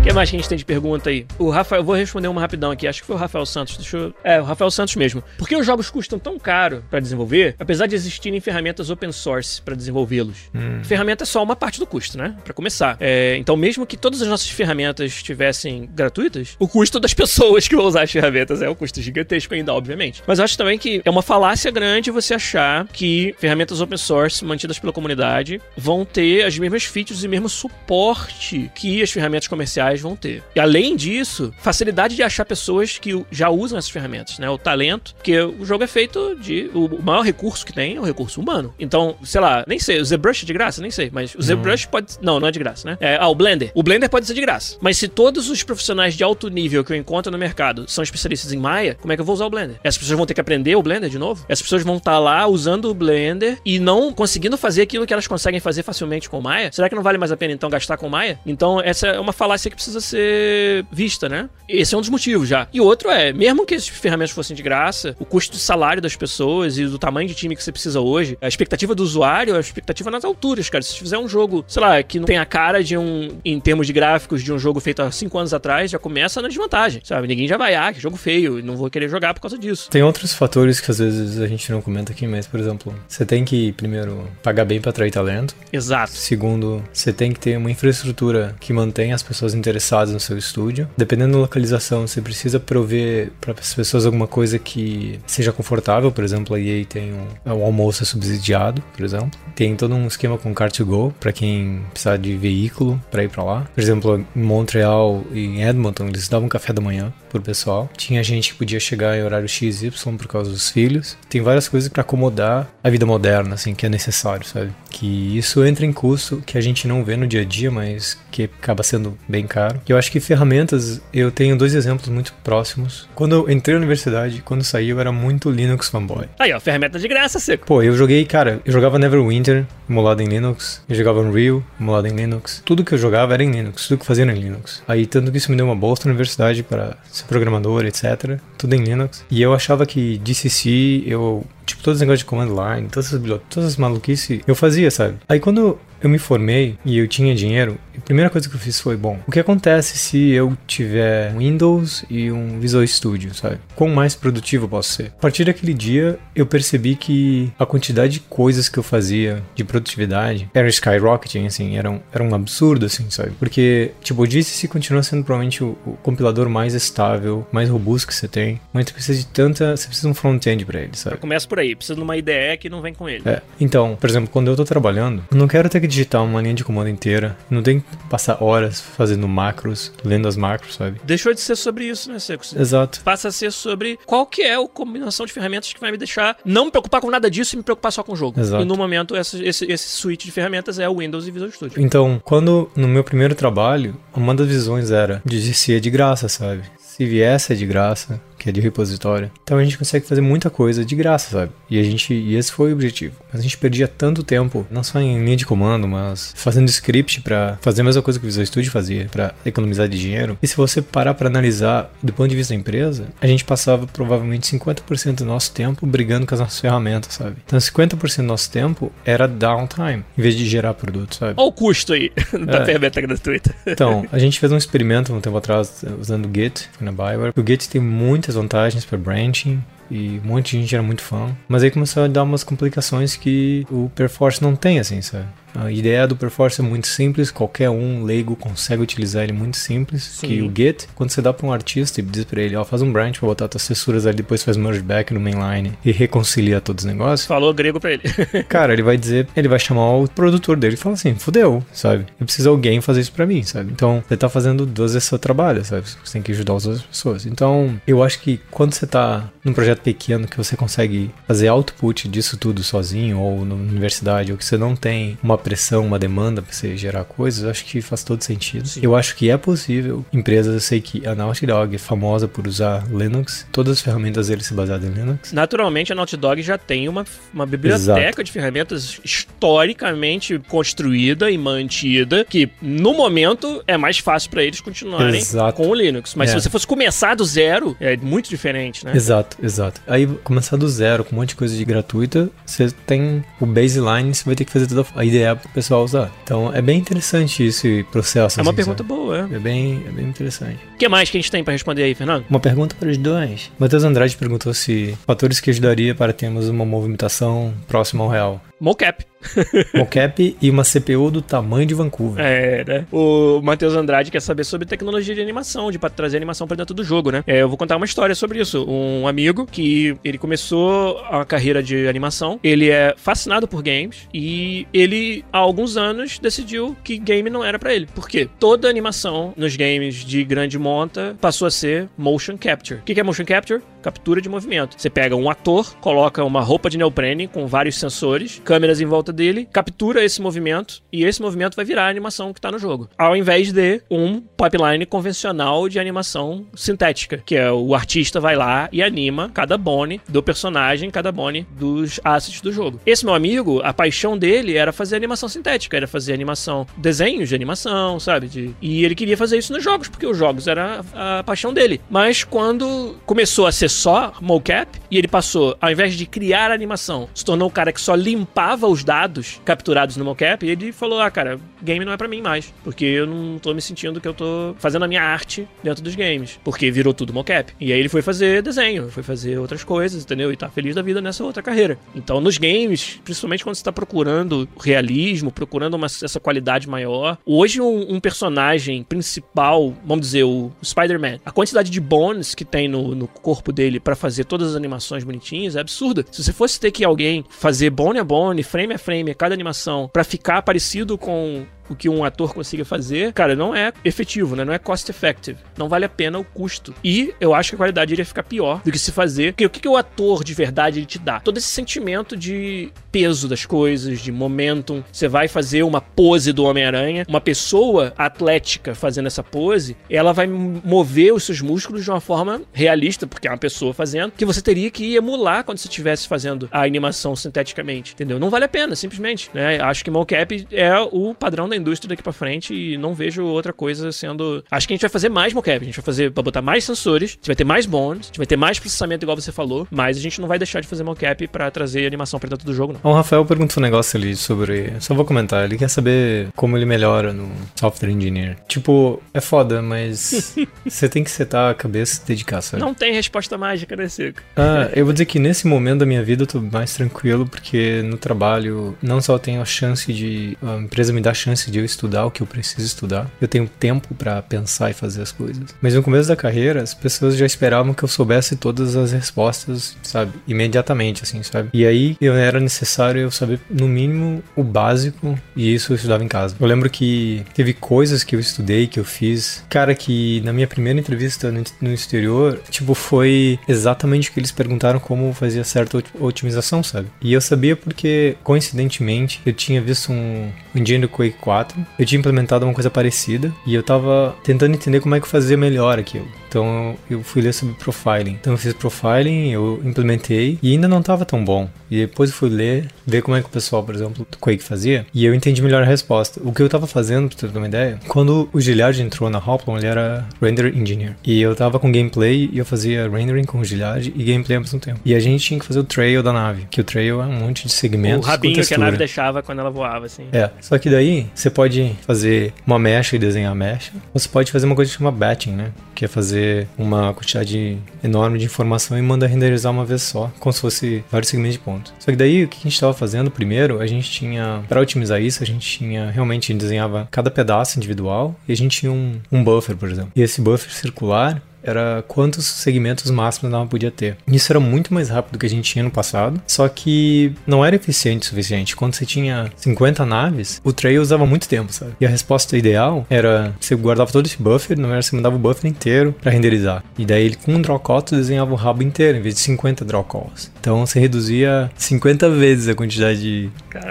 Que mais que a gente tem de pergunta aí? O Rafael, eu vou responder uma rapidão aqui. Acho que foi o Rafael Santos. Deixa eu... É, o Rafael Santos mesmo. Por que os jogos custam tão caro para desenvolver, apesar de existirem ferramentas open source para desenvolvê-los? Hum. Ferramenta é só uma parte do custo, né? Para começar. É, então, mesmo que todas as nossas ferramentas estivessem gratuitas, o custo das pessoas que vão usar as ferramentas é um custo gigantesco ainda, obviamente. Mas eu acho também que é uma falácia grande você achar que ferramentas open source mantidas pela comunidade vão ter as mesmas features e mesmo suporte que as ferramentas comerciais vão ter. E além disso, facilidade de achar pessoas que já usam essas ferramentas, né? O talento, porque o jogo é feito de. O maior recurso que tem é o recurso humano. Então, sei lá, nem sei, o ZBrush é de graça? Nem sei, mas o ZBrush pode. Não, não é de graça, né? É, ah, o Blender. O Blender pode ser de graça. Mas se todos os profissionais de alto nível que eu encontro no mercado são especialistas em Maya, como é que eu vou usar o Blender? Essas pessoas vão ter que aprender o Blender de novo? Essas pessoas vão estar lá usando o Blender e não conseguindo fazer aquilo que elas conseguem fazer facilmente com o Maya? Será que não vale mais a pena então gastar com o Maya? Então, essa é uma falácia que precisa precisa ser vista, né? Esse é um dos motivos já. E outro é, mesmo que essas ferramentas fossem de graça, o custo de salário das pessoas e do tamanho de time que você precisa hoje, a expectativa do usuário é a expectativa nas alturas, cara. Se você fizer um jogo, sei lá, que não tem a cara de um, em termos de gráficos, de um jogo feito há cinco anos atrás, já começa na desvantagem, sabe? Ninguém já vai, ah, que jogo feio, não vou querer jogar por causa disso. Tem outros fatores que às vezes a gente não comenta aqui, mas, por exemplo, você tem que, primeiro, pagar bem para atrair talento. Exato. Segundo, você tem que ter uma infraestrutura que mantenha as pessoas interessadas no seu estúdio. Dependendo da localização, você precisa prover para as pessoas alguma coisa que seja confortável. Por exemplo, a EA tem um, o almoço é subsidiado, por exemplo. Tem todo um esquema com Car2Go para quem precisar de veículo para ir para lá. Por exemplo, em Montreal e em Edmonton, eles davam café da manhã pro pessoal. Tinha gente que podia chegar em horário XY por causa dos filhos. Tem várias coisas para acomodar a vida moderna, assim, que é necessário, sabe? que isso entra em custo que a gente não vê no dia a dia, mas que acaba sendo bem caro. Eu acho que ferramentas, eu tenho dois exemplos muito próximos. Quando eu entrei na universidade, quando saí, eu era muito Linux fanboy. Aí, ó, ferramenta de graça, seco. Pô, eu joguei, cara, eu jogava Neverwinter, emulado em Linux, eu jogava Unreal, emulado em Linux. Tudo que eu jogava era em Linux, tudo que eu fazia era em Linux. Aí, tanto que isso me deu uma bolsa na universidade para ser programador, etc. Tudo em Linux. E eu achava que DCC, eu tipo, todos os negócios de command line, todas essas, todas as maluquices, eu fazia, sabe? Aí quando eu me formei e eu tinha dinheiro, a primeira coisa que eu fiz foi, bom, o que acontece se eu tiver Windows e um Visual Studio, sabe? Quão mais produtivo eu posso ser? A partir daquele dia, eu percebi que a quantidade de coisas que eu fazia de produtividade era skyrocketing, assim, era um, era um absurdo, assim, sabe? Porque, tipo, o GCC continua sendo provavelmente o, o compilador mais estável, mais robusto que você tem, mas você precisa de tanta, você precisa de um front-end pra ele, sabe? Começa por aí, precisa de uma IDE que não vem com ele. É, então, por exemplo, quando eu tô trabalhando, eu não quero ter que digitar uma linha de comando inteira, não tem passar horas fazendo macros, lendo as macros, sabe? Deixou de ser sobre isso, né, Seco? Exato. Passa a ser sobre qual que é a combinação de ferramentas que vai me deixar não me preocupar com nada disso e me preocupar só com o jogo. Exato. E no momento, essa, esse, esse suite de ferramentas é o Windows e Visual Studio. Então, quando no meu primeiro trabalho, uma das visões era de ser de graça, sabe? Se viesse é de graça, que é de repositório. Então a gente consegue fazer muita coisa de graça, sabe? E a gente, e esse foi o objetivo. Mas a gente perdia tanto tempo, não só em linha de comando, mas fazendo script para fazer a mesma coisa que o Visual Studio fazia, para economizar de dinheiro. E se você parar para analisar do ponto de vista da empresa, a gente passava provavelmente 50% do nosso tempo brigando com as nossas ferramentas, sabe? Então 50% do nosso tempo era downtime, em vez de gerar produto, sabe? Olha o custo aí [laughs] da É. ferramenta gratuita. Então, a gente fez um experimento um tempo atrás usando o Git, foi na Bioware. O Git tem muitas vantagens para branching e um monte de gente era muito fã. Mas aí começou a dar umas complicações que o Perforce não tem, assim, sabe? A ideia do Perforce é muito simples, qualquer um leigo consegue utilizar ele muito simples. Sim. Que o Git, quando você dá para um artista e diz para ele, ó, faz um branch pra botar tuas texturas ali, depois faz merge back no mainline e reconcilia todos os negócios, Falou grego pra ele. [laughs] Cara, ele vai dizer, ele vai chamar o produtor dele e falar assim, fudeu, sabe? Eu preciso alguém fazer isso pra mim, sabe? Então, você tá fazendo duas vezes seu trabalho, sabe? Você tem que ajudar as outras pessoas. Então, eu acho que quando você tá num projeto pequeno que você consegue fazer output disso tudo sozinho, ou na universidade, ou que você não tem uma pressão, uma demanda pra você gerar coisas, eu acho que faz todo sentido. Sim. Eu acho que é possível. Empresas, eu sei que a Naughty Dog é famosa por usar Linux, todas as ferramentas dele se baseadas em Linux. Naturalmente, a Naughty Dog já tem uma, uma biblioteca Exato. de ferramentas historicamente construída e mantida, que no momento é mais fácil pra eles continuarem Exato. com o Linux. Mas É. se você fosse começar do zero, é muito diferente, né? Exato, exato. Aí começar do zero com um monte de coisa de gratuita, você tem o baseline, você vai ter que fazer toda a ideia pro pessoal usar. Então é bem interessante esse processo. É uma assim, pergunta sabe? boa, é. É bem, é bem interessante. O que mais que a gente tem pra responder aí, Fernando? Uma pergunta para os dois. Matheus Andrade perguntou se fatores que ajudaria para termos uma movimentação próxima ao real. Mocap. [laughs] Mocap e uma CPU do tamanho de Vancouver. É, né? O Matheus Andrade quer saber sobre tecnologia de animação, de trazer animação pra dentro do jogo, né? É, eu vou contar uma história sobre isso. Um amigo que ele começou a carreira de animação, ele é fascinado por games e ele, há alguns anos, decidiu que game não era pra ele. Por quê? Toda animação nos games de grande monta passou a ser motion capture. O que é motion capture? Captura de movimento. Você pega um ator, coloca uma roupa de neoprene com vários sensores, câmeras em volta dele, captura esse movimento e esse movimento vai virar a animação que tá no jogo. Ao invés de um pipeline convencional de animação sintética, que é o artista vai lá e anima cada bone do personagem, cada bone dos assets do jogo. Esse meu amigo, a paixão dele era fazer animação sintética, era fazer animação, desenhos de animação, sabe? De- e ele queria fazer isso nos jogos, porque os jogos era a paixão dele. Mas quando começou a ser só mocap, e ele passou, ao invés de criar animação, se tornou o cara que só limpava os dados capturados no mocap, e ele falou: Ah, cara, game não é pra mim mais, porque eu não tô me sentindo que eu tô fazendo a minha arte dentro dos games, porque virou tudo mocap. E aí ele foi fazer desenho, foi fazer outras coisas, entendeu? E tá feliz da vida nessa outra carreira. Então, nos games, principalmente quando você tá procurando realismo, procurando uma- essa qualidade maior, hoje um, um personagem principal, vamos dizer, o Spider-Man, a quantidade de bones que tem no, no corpo dele pra fazer todas as animações bonitinhas é absurda. Se você fosse ter que alguém fazer bone a bone, frame a frame, cada animação, pra ficar parecido com o que um ator consiga fazer, cara, não é efetivo, né? Não é cost effective. Não vale a pena o custo. E eu acho que a qualidade iria ficar pior do que se fazer. Porque o que, que o ator de verdade ele te dá? Todo esse sentimento de peso das coisas, de momentum. Você vai fazer uma pose do Homem-Aranha, uma pessoa atlética fazendo essa pose, ela vai mover os seus músculos de uma forma realista, porque é uma pessoa fazendo, que você teria que emular quando você estivesse fazendo a animação sinteticamente, entendeu? Não vale a pena, simplesmente, né? Acho que mocap é o padrão da indústria daqui para frente e não vejo outra coisa sendo. Acho que a gente vai fazer mais mocap, a gente vai fazer para botar mais sensores, a gente vai ter mais bonds, a gente vai ter mais processamento igual você falou, mas a gente não vai deixar de fazer mocap para trazer animação para dentro do jogo, não. O Rafael perguntou um negócio ali sobre, só vou comentar, ele quer saber como ele melhora no software engineer. Tipo, é foda, mas [laughs] você tem que setar a cabeça e dedicar, sabe? Não tem resposta mágica, né, Cico? Ah, eu vou dizer que nesse momento da minha vida eu tô mais tranquilo porque no trabalho não só tenho a chance de a empresa me dá a chance de eu estudar o que eu preciso estudar. Eu tenho tempo para pensar e fazer as coisas. Mas no começo da carreira, as pessoas já esperavam que eu soubesse todas as respostas, sabe, imediatamente assim, sabe? E aí eu era necessário eu saber no mínimo o básico e isso eu estudava em casa. Eu lembro que teve coisas que eu estudei, que eu fiz, cara, que na minha primeira entrevista no, no exterior, tipo, foi exatamente o que eles perguntaram como fazia certa otimização, sabe? E eu sabia porque, coincidentemente, eu tinha visto um, um engine do Quake 4, eu tinha implementado uma coisa parecida e eu tava tentando entender como é que eu fazia melhor aquilo. Então eu fui ler sobre profiling. Então eu fiz profiling, eu implementei e ainda não estava tão bom. E depois eu fui ler, ver como é que o pessoal, por exemplo, do Quake fazia, e eu entendi melhor a resposta. O que eu estava fazendo, pra você ter uma ideia, quando o Gilliard entrou na Hoplon, ele era render engineer. E eu tava com gameplay e eu fazia rendering com o Gilliard e gameplay ao mesmo tempo. E a gente tinha que fazer o trail da nave, que o trail é um monte de segmentos. O rabinho que a nave deixava quando ela voava, assim. É. Só que daí você pode fazer uma mecha e desenhar a mecha, ou você pode fazer uma coisa que chama batching, né? Que é fazer uma quantidade enorme de informação e manda renderizar uma vez só, como se fosse vários segmentos de pontos. Só que daí o que a gente estava fazendo primeiro, a gente tinha, para otimizar isso, a gente tinha realmente desenhava cada pedaço individual e a gente tinha um, um buffer, por exemplo. E esse buffer circular era quantos segmentos máximos ela podia ter. Isso era muito mais rápido do que a gente tinha no passado, só que não era eficiente o suficiente. Quando você tinha 50 naves, o trail usava muito tempo, sabe? E a resposta ideal era você guardava todo esse buffer, na verdade você mandava o buffer inteiro para renderizar. E daí ele com um draw call tu desenhava o rabo inteiro em vez de 50 draw calls. Então você reduzia 50 vezes a quantidade de,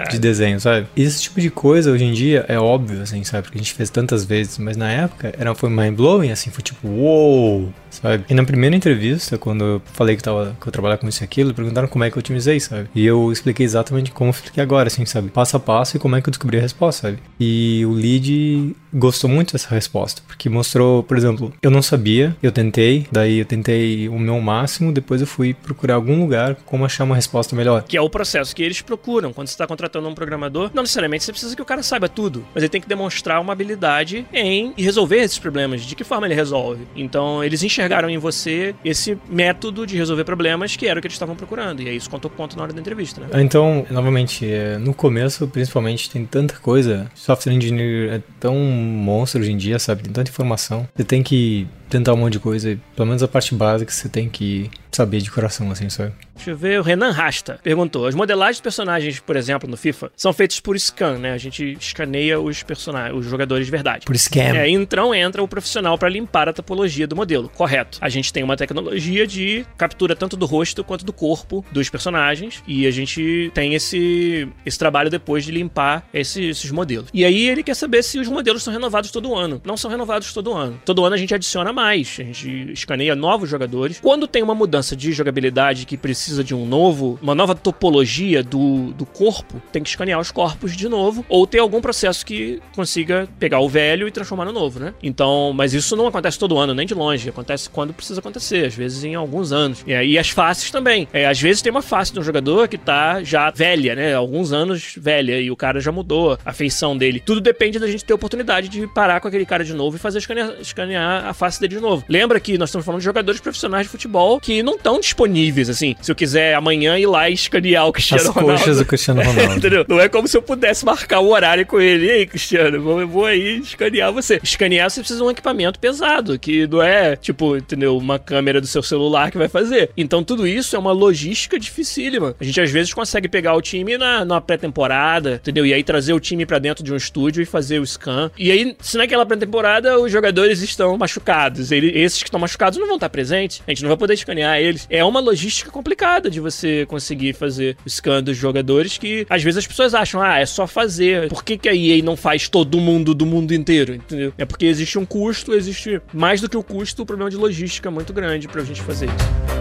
de desenho, sabe? E esse tipo de coisa hoje em dia é óbvio, assim, sabe? Porque a gente fez tantas vezes, mas na época era, foi mind blowing, assim, foi tipo, uou! Wow! Sabe? E na primeira entrevista, quando eu falei que, tava, que eu trabalhava com isso e aquilo, perguntaram como é que eu otimizei, sabe? E eu expliquei exatamente como eu expliquei agora, assim, sabe? Passo a passo e como é que eu descobri a resposta, sabe? E o lead gostou muito dessa resposta, porque mostrou, por exemplo, eu não sabia, eu tentei, daí eu tentei o meu máximo, depois eu fui procurar algum lugar como achar uma resposta melhor. Que é o processo que eles procuram. Quando você está contratando um programador, não necessariamente você precisa que o cara saiba tudo, mas ele tem que demonstrar uma habilidade em resolver esses problemas. De que forma ele resolve? Então, eles enxergaram em você esse método de resolver problemas que era o que eles estavam procurando. E aí isso contou ponto na hora da entrevista, né? Então, novamente, é, no começo, principalmente, tem tanta coisa. Software engineer é tão monstro hoje em dia, sabe? Tem tanta informação. Você tem que tentar um monte de coisa. Pelo menos a parte básica você tem que saber de coração, assim, sabe? Deixa eu ver, o Renan Rasta perguntou: as modelagens de personagens, por exemplo, no FIFA, são feitas por scan, né? A gente escaneia os personagens, os jogadores de verdade. Por scan. É, então entra o profissional para limpar a topologia do modelo, correto. A gente tem uma tecnologia de captura tanto do rosto quanto do corpo dos personagens e a gente tem esse, esse trabalho depois de limpar esse, esses modelos. E aí ele quer saber se os modelos são renovados todo ano. Não são renovados todo ano. Todo ano a gente adiciona mais, a gente escaneia novos jogadores. Quando tem uma mudança de jogabilidade que precisa de um novo, uma nova topologia do, do corpo, tem que escanear os corpos de novo, ou ter algum processo que consiga pegar o velho e transformar no novo, né? Então, mas isso não acontece todo ano, nem de longe. Acontece quando precisa acontecer, às vezes em alguns anos. E aí as faces também. É, às vezes tem uma face de um jogador que tá já velha, né? Alguns anos velha, e o cara já mudou a feição dele. Tudo depende da gente ter oportunidade de parar com aquele cara de novo e fazer escanear, escanear a face dele de novo. Lembra que nós estamos falando de jogadores profissionais de futebol que não estão disponíveis, assim. Se eu quiser amanhã ir lá e escanear o Cristiano As Ronaldo. coxas do Cristiano [laughs] Ronaldo. Entendeu? Não é como se eu pudesse marcar o horário com ele. E aí, Cristiano, vou, eu vou aí escanear você. Escanear você precisa de um equipamento pesado, que não é, tipo, entendeu? Uma câmera do seu celular que vai fazer. Então tudo isso é uma logística dificílima. A gente às vezes consegue pegar o time na, na pré-temporada, entendeu? E aí trazer o time pra dentro de um estúdio e fazer o scan. E aí, se naquela pré-temporada os jogadores estão machucados, ele- esses que estão machucados não vão estar presentes, a gente não vai poder escanear eles. É uma logística complicada de você conseguir fazer o scan dos jogadores que às vezes as pessoas acham, ah, é só fazer. Por que, que a EA não faz todo mundo do mundo inteiro? Entendeu? É porque existe um custo, existe mais do que o custo, o problema de logística muito grande pra gente fazer isso.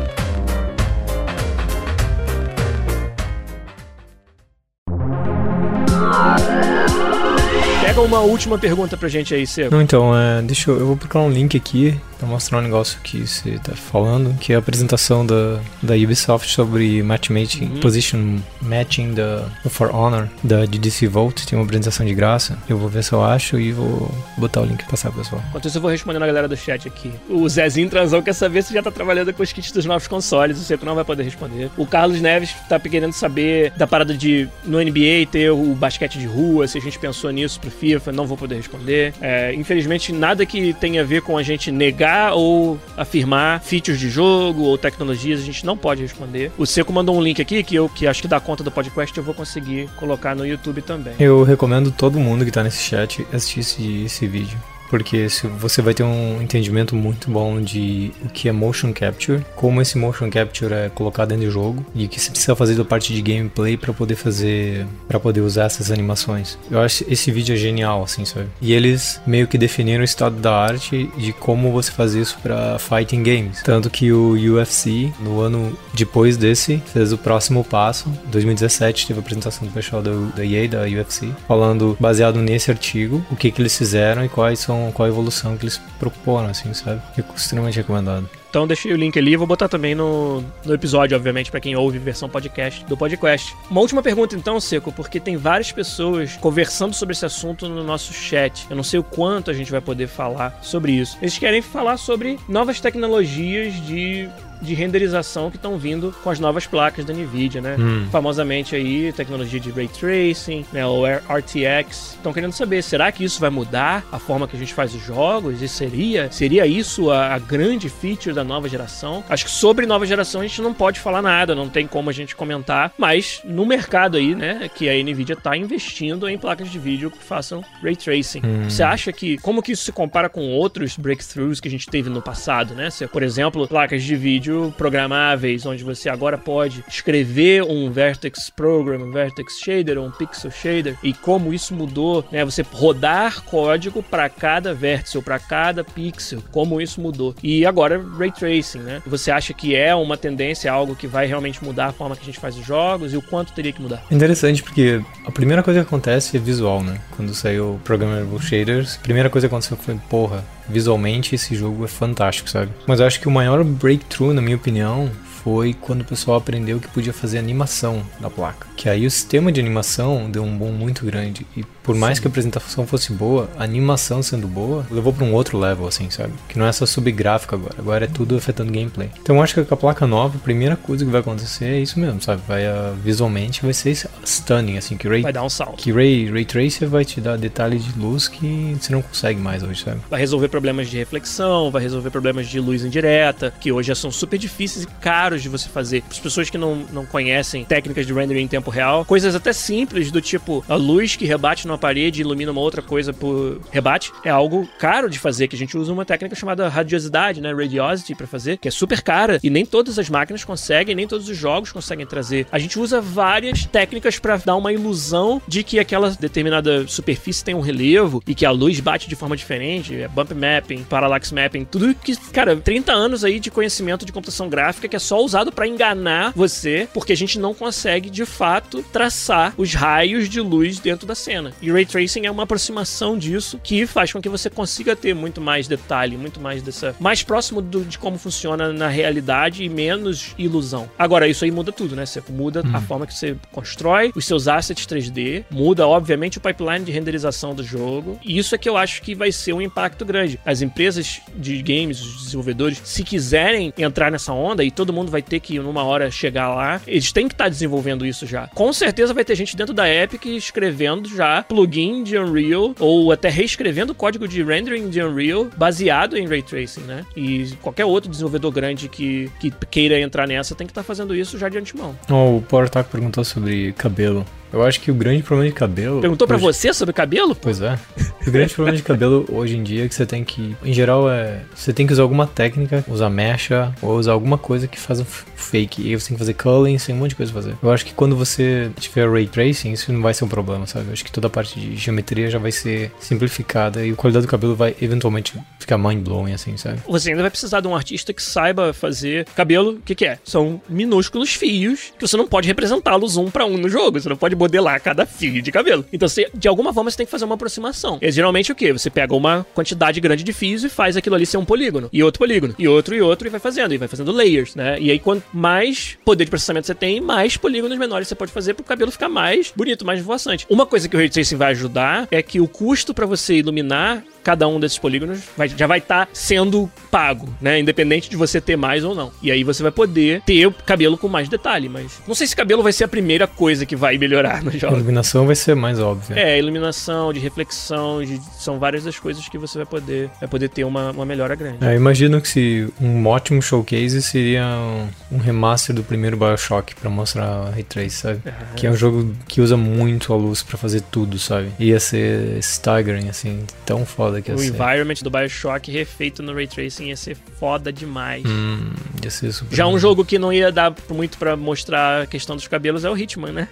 Uma última pergunta pra gente aí, Sebo. Não, então, é, deixa eu, eu vou procurar um link aqui pra mostrar um negócio que você tá falando, que é a apresentação da, da Ubisoft sobre matchmaking, Uhum. position matching da do For Honor, da de DC Vault, tem uma apresentação de graça. Eu vou ver se eu acho e vou botar o link e passar pro pessoal. Enquanto isso, eu vou respondendo a galera do chat aqui. O Zezinho Transão quer saber se já tá trabalhando com os kits dos novos consoles. O Seco não vai poder responder. O Carlos Neves tá querendo saber da parada de no NBA ter o basquete de rua, se a gente pensou nisso pro FIFA. Não vou poder responder. É, infelizmente, nada que tenha a ver com a gente negar ou afirmar features de jogo ou tecnologias, a gente não pode responder. O Seco mandou um link aqui que eu, que acho que dá conta do podcast, eu vou conseguir colocar no YouTube também. Eu recomendo todo mundo que tá nesse chat assistir esse, esse vídeo. Porque você vai ter um entendimento muito bom de o que é motion capture, como esse motion capture é colocado dentro do jogo e o que você precisa fazer da parte de gameplay para poder fazer, para poder usar essas animações. Eu acho esse vídeo é genial, assim, sabe? E eles meio que definiram o estado da arte de como você fazer isso para fighting games. Tanto que o UFC, no ano depois desse, fez o próximo passo. Em 2017 teve a apresentação do pessoal da, da EA, da UFC, falando baseado nesse artigo, o que que eles fizeram e quais são qual a evolução que eles proporam, assim, sabe? É extremamente recomendado. Então deixei o link ali, vou botar também no, no episódio, obviamente, pra quem ouve versão podcast do podcast. Uma última pergunta então, Seco, porque tem várias pessoas conversando sobre esse assunto no nosso chat. Eu não sei o quanto a gente vai poder falar sobre isso. Eles querem falar sobre novas tecnologias de de renderização que estão vindo com as novas placas da Nvidia, né? Hum. Famosamente aí, tecnologia de Ray Tracing, né? O RTX. Estão querendo saber, será que isso vai mudar a forma que a gente faz os jogos? E seria, seria isso a, a grande feature da nova geração? Acho que sobre nova geração a gente não pode falar nada, não tem como a gente comentar, mas no mercado aí, né, que a Nvidia tá investindo em placas de vídeo que façam Ray Tracing. Hum. Você acha que, como que isso se compara com outros breakthroughs que a gente teve no passado, né? Você, por exemplo, placas de vídeo programáveis, onde você agora pode escrever um Vertex Program, um Vertex Shader, um Pixel Shader, e como isso mudou, né? Você rodar código para cada vértice ou para cada pixel, como isso mudou. E agora Ray Tracing, né? Você acha que é uma tendência, algo que vai realmente mudar a forma que a gente faz os jogos e o quanto teria que mudar? Interessante porque a primeira coisa que acontece é visual, né? Quando saiu o Programmable Shaders, a primeira coisa que aconteceu foi, porra, visualmente esse jogo é fantástico, sabe? Mas eu acho que o maior breakthrough, na minha opinião, foi quando o pessoal aprendeu que podia fazer animação da placa. Que aí o sistema de animação deu um boom muito grande. E por mais que a apresentação fosse boa, a animação sendo boa, levou para um outro level, assim, sabe? Que não é só subgráfico agora, agora é tudo afetando gameplay. Então eu acho que com a placa nova, a primeira coisa que vai acontecer é isso mesmo, sabe? Vai, ah, visualmente vai ser stunning, assim, que Ray Vai dar um salto. que Ray, Ray Tracer vai te dar detalhe de luz que você não consegue mais hoje, sabe? vai resolver problemas de reflexão, vai resolver problemas de luz indireta, que hoje já são super difíceis e caros de você fazer. Para as pessoas que não, não conhecem técnicas de rendering em tempo real, coisas até simples do tipo a luz que rebate numa parede e ilumina uma outra coisa por rebate, é algo caro de fazer, que a gente usa uma técnica chamada radiosidade, né, radiosity para fazer, que é super cara e nem todas as máquinas conseguem, nem todos os jogos conseguem trazer. A gente usa várias técnicas para dar uma ilusão de que aquela determinada superfície tem um relevo e que a luz bate de forma diferente, é bump mapping, parallax mapping, tudo que, cara, 30 anos aí de conhecimento de computação gráfica que é só usado para enganar você, porque a gente não consegue de fato traçar os raios de luz dentro da cena. E ray tracing é uma aproximação disso que faz com que você consiga ter muito mais detalhe, muito mais dessa mais próximo do, de como funciona na realidade e menos ilusão. Agora isso aí muda tudo, né? Você muda a forma que você constrói os seus assets 3D, muda obviamente o pipeline de renderização do jogo. E isso é que eu acho que vai ser um impacto grande. As empresas de games, os desenvolvedores, se quiserem entrar nessa onda e todo mundo vai ter que numa hora chegar lá, eles têm que estar desenvolvendo isso já. Com certeza vai ter gente dentro da Epic escrevendo já plugin de Unreal ou até reescrevendo o código de rendering de Unreal baseado em ray tracing, né? E qualquer outro desenvolvedor grande que, que queira entrar nessa tem que estar fazendo isso já de antemão. Oh, o Power Talk perguntou sobre cabelo. Eu acho que o grande problema de cabelo. Perguntou pra hoje- você sobre cabelo? Pois é. O grande problema de cabelo hoje em dia é que você tem que. Em geral, é. Você tem que usar alguma técnica, usar mecha, ou usar alguma coisa que faz um fake. E aí você tem que fazer culling, tem um monte de coisa pra fazer. Eu acho que quando você tiver ray tracing, isso não vai ser um problema, sabe? Eu acho que toda a parte de geometria já vai ser simplificada e a qualidade do cabelo vai eventualmente ficar mind blowing, assim, sabe? Você ainda vai precisar de um artista que saiba fazer cabelo. O que, que é? São minúsculos fios que você não pode representá-los um pra um no jogo. Você não pode modelar cada fio de cabelo. Então, você, de alguma forma, você tem que fazer uma aproximação. E geralmente o quê? Você pega uma quantidade grande de fios e faz aquilo ali ser um polígono. E outro polígono. E outro e outro e vai fazendo. E vai fazendo layers, né? E aí, quanto mais poder de processamento você tem, mais polígonos menores você pode fazer pro cabelo ficar mais bonito, mais voaçante. Uma coisa que o Ray Tracing vai ajudar é que o custo pra você iluminar cada um desses polígonos vai- já vai estar sendo pago, né? Independente de você ter mais ou não. E aí você vai poder ter o cabelo com mais detalhe, mas não sei se cabelo vai ser a primeira coisa que vai melhorar no A jogo. iluminação vai ser mais óbvia. É, iluminação, de reflexão, de- são várias das coisas que você vai poder, vai poder ter uma, uma melhora grande. É, imagino que se um ótimo showcase seria um, um remaster do primeiro Bioshock pra mostrar Ray Trace, sabe? Que é um jogo que usa muito a luz pra fazer tudo, sabe? Ia ser staggering, assim, tão foda que ia O ser. environment do Bioshock refeito no Ray Tracing ia ser foda demais. Hum, ia ser super. Já um jogo que não ia dar muito pra mostrar a questão dos cabelos é o Hitman, né?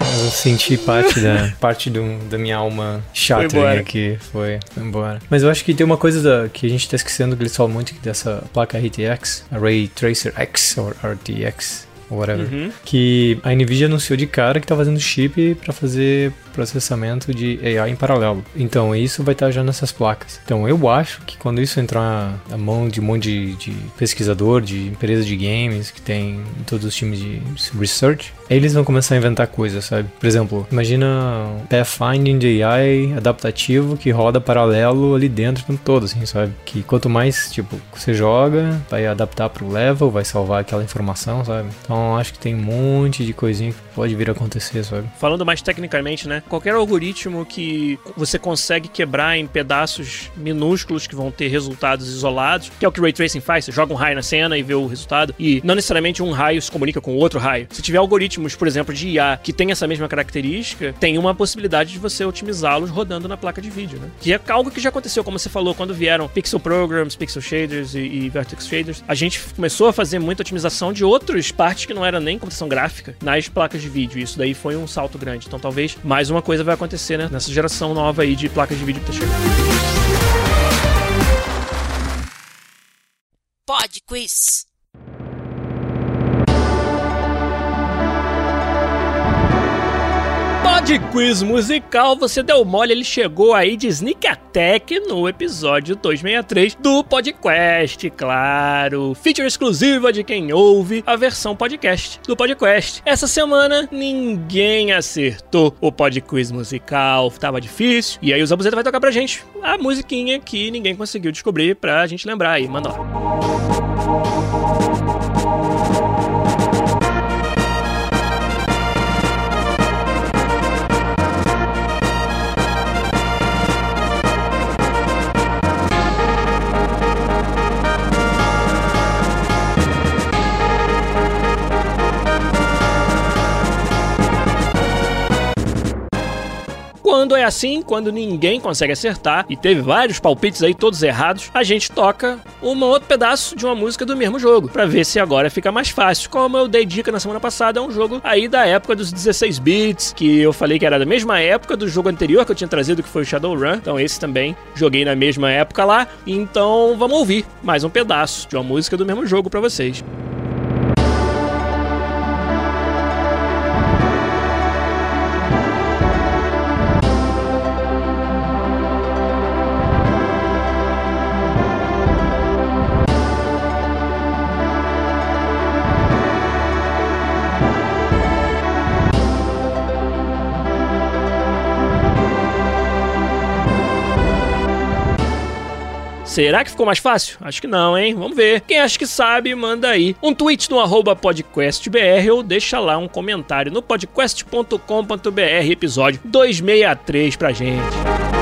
Eu senti parte da [laughs] parte do, da minha alma chata aqui. Foi, foi embora. Mas eu acho que tem uma coisa da- que a gente tá esquecendo que eles falam muito dessa placa RTX, a Ray Tracer X, ou RTX, whatever. Uhum. que a Nvidia anunciou de cara que tá fazendo chip para fazer processamento de AI em paralelo. Então isso vai estar já nessas placas. Então eu acho que quando isso entrar na mão de um monte de, de pesquisador, de empresa de games que tem em todos os times de research, eles vão começar a inventar coisas, sabe? Por exemplo, imagina um pathfinding de AI adaptativo que roda paralelo ali dentro tempo todo, assim, sabe? Que quanto mais, tipo, você joga, vai adaptar pro level, vai salvar aquela informação, sabe? Então acho que tem um monte de coisinha que pode vir a acontecer, sabe? Falando mais tecnicamente, né? Qualquer algoritmo que você consegue quebrar em pedaços minúsculos que vão ter resultados isolados, que é o que Ray Tracing faz, você joga um raio na cena e vê o resultado, e não necessariamente um raio se comunica com outro raio. Se tiver algoritmos, por exemplo, de IA que tem essa mesma característica, tem uma possibilidade de você otimizá-los rodando na placa de vídeo, né? Que é algo que já aconteceu, como você falou, quando vieram Pixel Programs, Pixel Shaders e, e Vertex Shaders, a gente começou a fazer muita otimização de outras partes que não era nem computação gráfica nas placas de vídeo. Isso daí foi um salto grande. Então talvez mais uma coisa vai acontecer, né? Nessa geração nova aí de placas de vídeo que tá chegando. Quiz. Pod Quiz Musical, você deu mole, ele chegou aí de Sneak Attack no episódio 263 do Podcast, claro. Feature exclusiva de quem ouve a versão podcast do Podcast. Essa semana ninguém acertou o Pod Quiz Musical, tava difícil. E aí o Zabuzeta vai tocar pra gente a musiquinha que ninguém conseguiu descobrir pra gente lembrar aí. Manda lá. Quando é assim, quando ninguém consegue acertar, e teve vários palpites aí todos errados, a gente toca um outro pedaço de uma música do mesmo jogo, pra ver se agora fica mais fácil. Como eu dei dica na semana passada, é um jogo aí da época dos 16 bits, que eu falei que era da mesma época do jogo anterior que eu tinha trazido, que foi o Shadowrun. Então esse também joguei na mesma época lá. Então vamos ouvir mais um pedaço de uma música do mesmo jogo pra vocês. Será que ficou mais fácil? Acho que não, hein? Vamos ver. Quem acha que sabe, manda aí um tweet no arroba podcastbr ou deixa lá um comentário no podcast.com.br episódio 263 pra gente.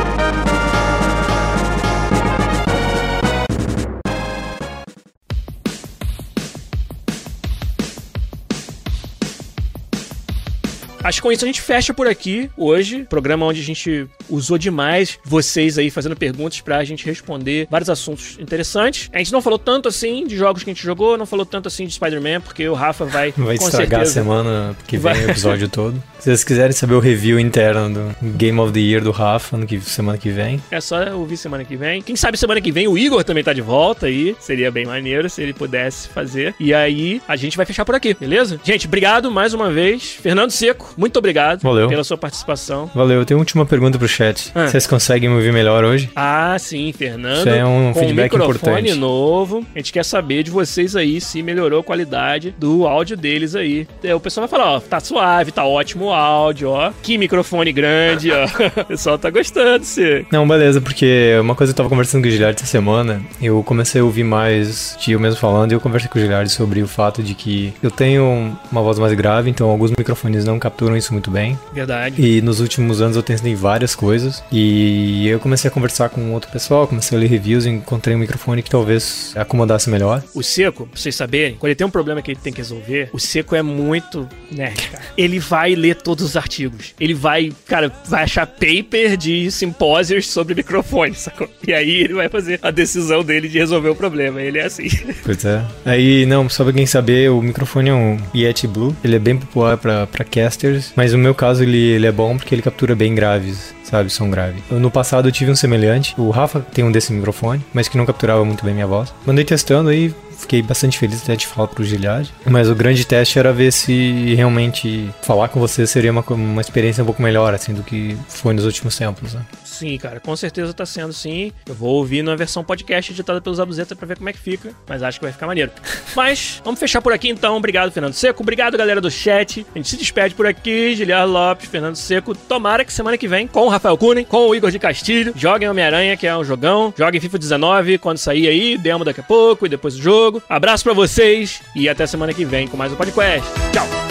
Acho que com isso a gente fecha por aqui hoje. Programa onde a gente usou demais vocês aí fazendo perguntas pra gente responder vários assuntos interessantes. A gente não falou tanto assim de jogos que a gente jogou, não falou tanto assim de Spider-Man, porque o Rafa vai. Vai estragar certeza, a semana que vem Vai. o episódio [laughs] todo. Se vocês quiserem saber o review interno do Game of the Year do Rafa no que, semana que vem, É só ouvir semana que vem. Quem sabe semana que vem o Igor também tá de volta aí. Seria bem maneiro se ele pudesse fazer. E aí a gente vai fechar por aqui, beleza? Gente, obrigado mais uma vez. Fernando Seco, muito obrigado Valeu. pela sua participação. valeu. Eu tenho uma última pergunta pro chat. Ah. Vocês conseguem me ouvir melhor hoje? Ah, sim, Fernando. Isso é um com feedback microfone importante. novo. A gente quer saber de vocês aí se melhorou a qualidade do áudio deles aí. É, O pessoal vai falar, ó, tá suave, tá ótimo o áudio, ó. Que microfone grande, ó. [laughs] O pessoal tá gostando, você. Não, beleza, porque uma coisa eu tava conversando com o Giliard essa semana, eu comecei a ouvir mais tio mesmo falando, e eu conversei com o Giliard sobre o fato de que eu tenho uma voz mais grave, então alguns microfones não capturam isso muito bem. Verdade. E nos últimos anos eu testei várias coisas, e eu comecei a conversar com outro pessoal, comecei a ler reviews e encontrei um microfone que talvez acomodasse melhor. O Seco, pra vocês saberem, quando ele tem um problema que ele tem que resolver, o Seco é muito nerd, cara. Ele vai ler todos os artigos. Ele vai, cara, vai achar paper de simpósios sobre microfone, sacou? E aí ele vai fazer a decisão dele de resolver o problema. Ele é assim. Pois é. Aí, não, só pra quem saber, o microfone é um Yeti Blue. Ele é bem popular pra, pra casters, mas no meu caso ele, ele é bom porque ele captura bem graves, sabe? Som grave. No passado eu tive um semelhante. O Rafa tem um desse microfone, mas que não capturava muito bem minha voz. Mandei testando aí. Fiquei bastante feliz até de falar pro Giliad. Mas o grande teste era ver se realmente falar com você seria uma, uma experiência um pouco melhor, assim, do que foi nos últimos tempos, né? Sim, cara, com certeza tá sendo sim. Eu vou ouvir na versão podcast editada pelos Abuzeta pra ver como é que fica, mas acho que vai ficar maneiro. [laughs] Mas vamos fechar por aqui então. Obrigado, Fernando Seco. Obrigado, galera do chat. A gente se despede por aqui. Giliar Lopes, Fernando Seco. Tomara que semana que vem, com o Rafael Kunen, com o Igor de Castilho, joguem Homem-Aranha, que é um jogão. Joguem FIFA 19 quando sair aí, demo daqui a pouco e depois do jogo. Abraço pra vocês e até semana que vem com mais um podcast. Tchau!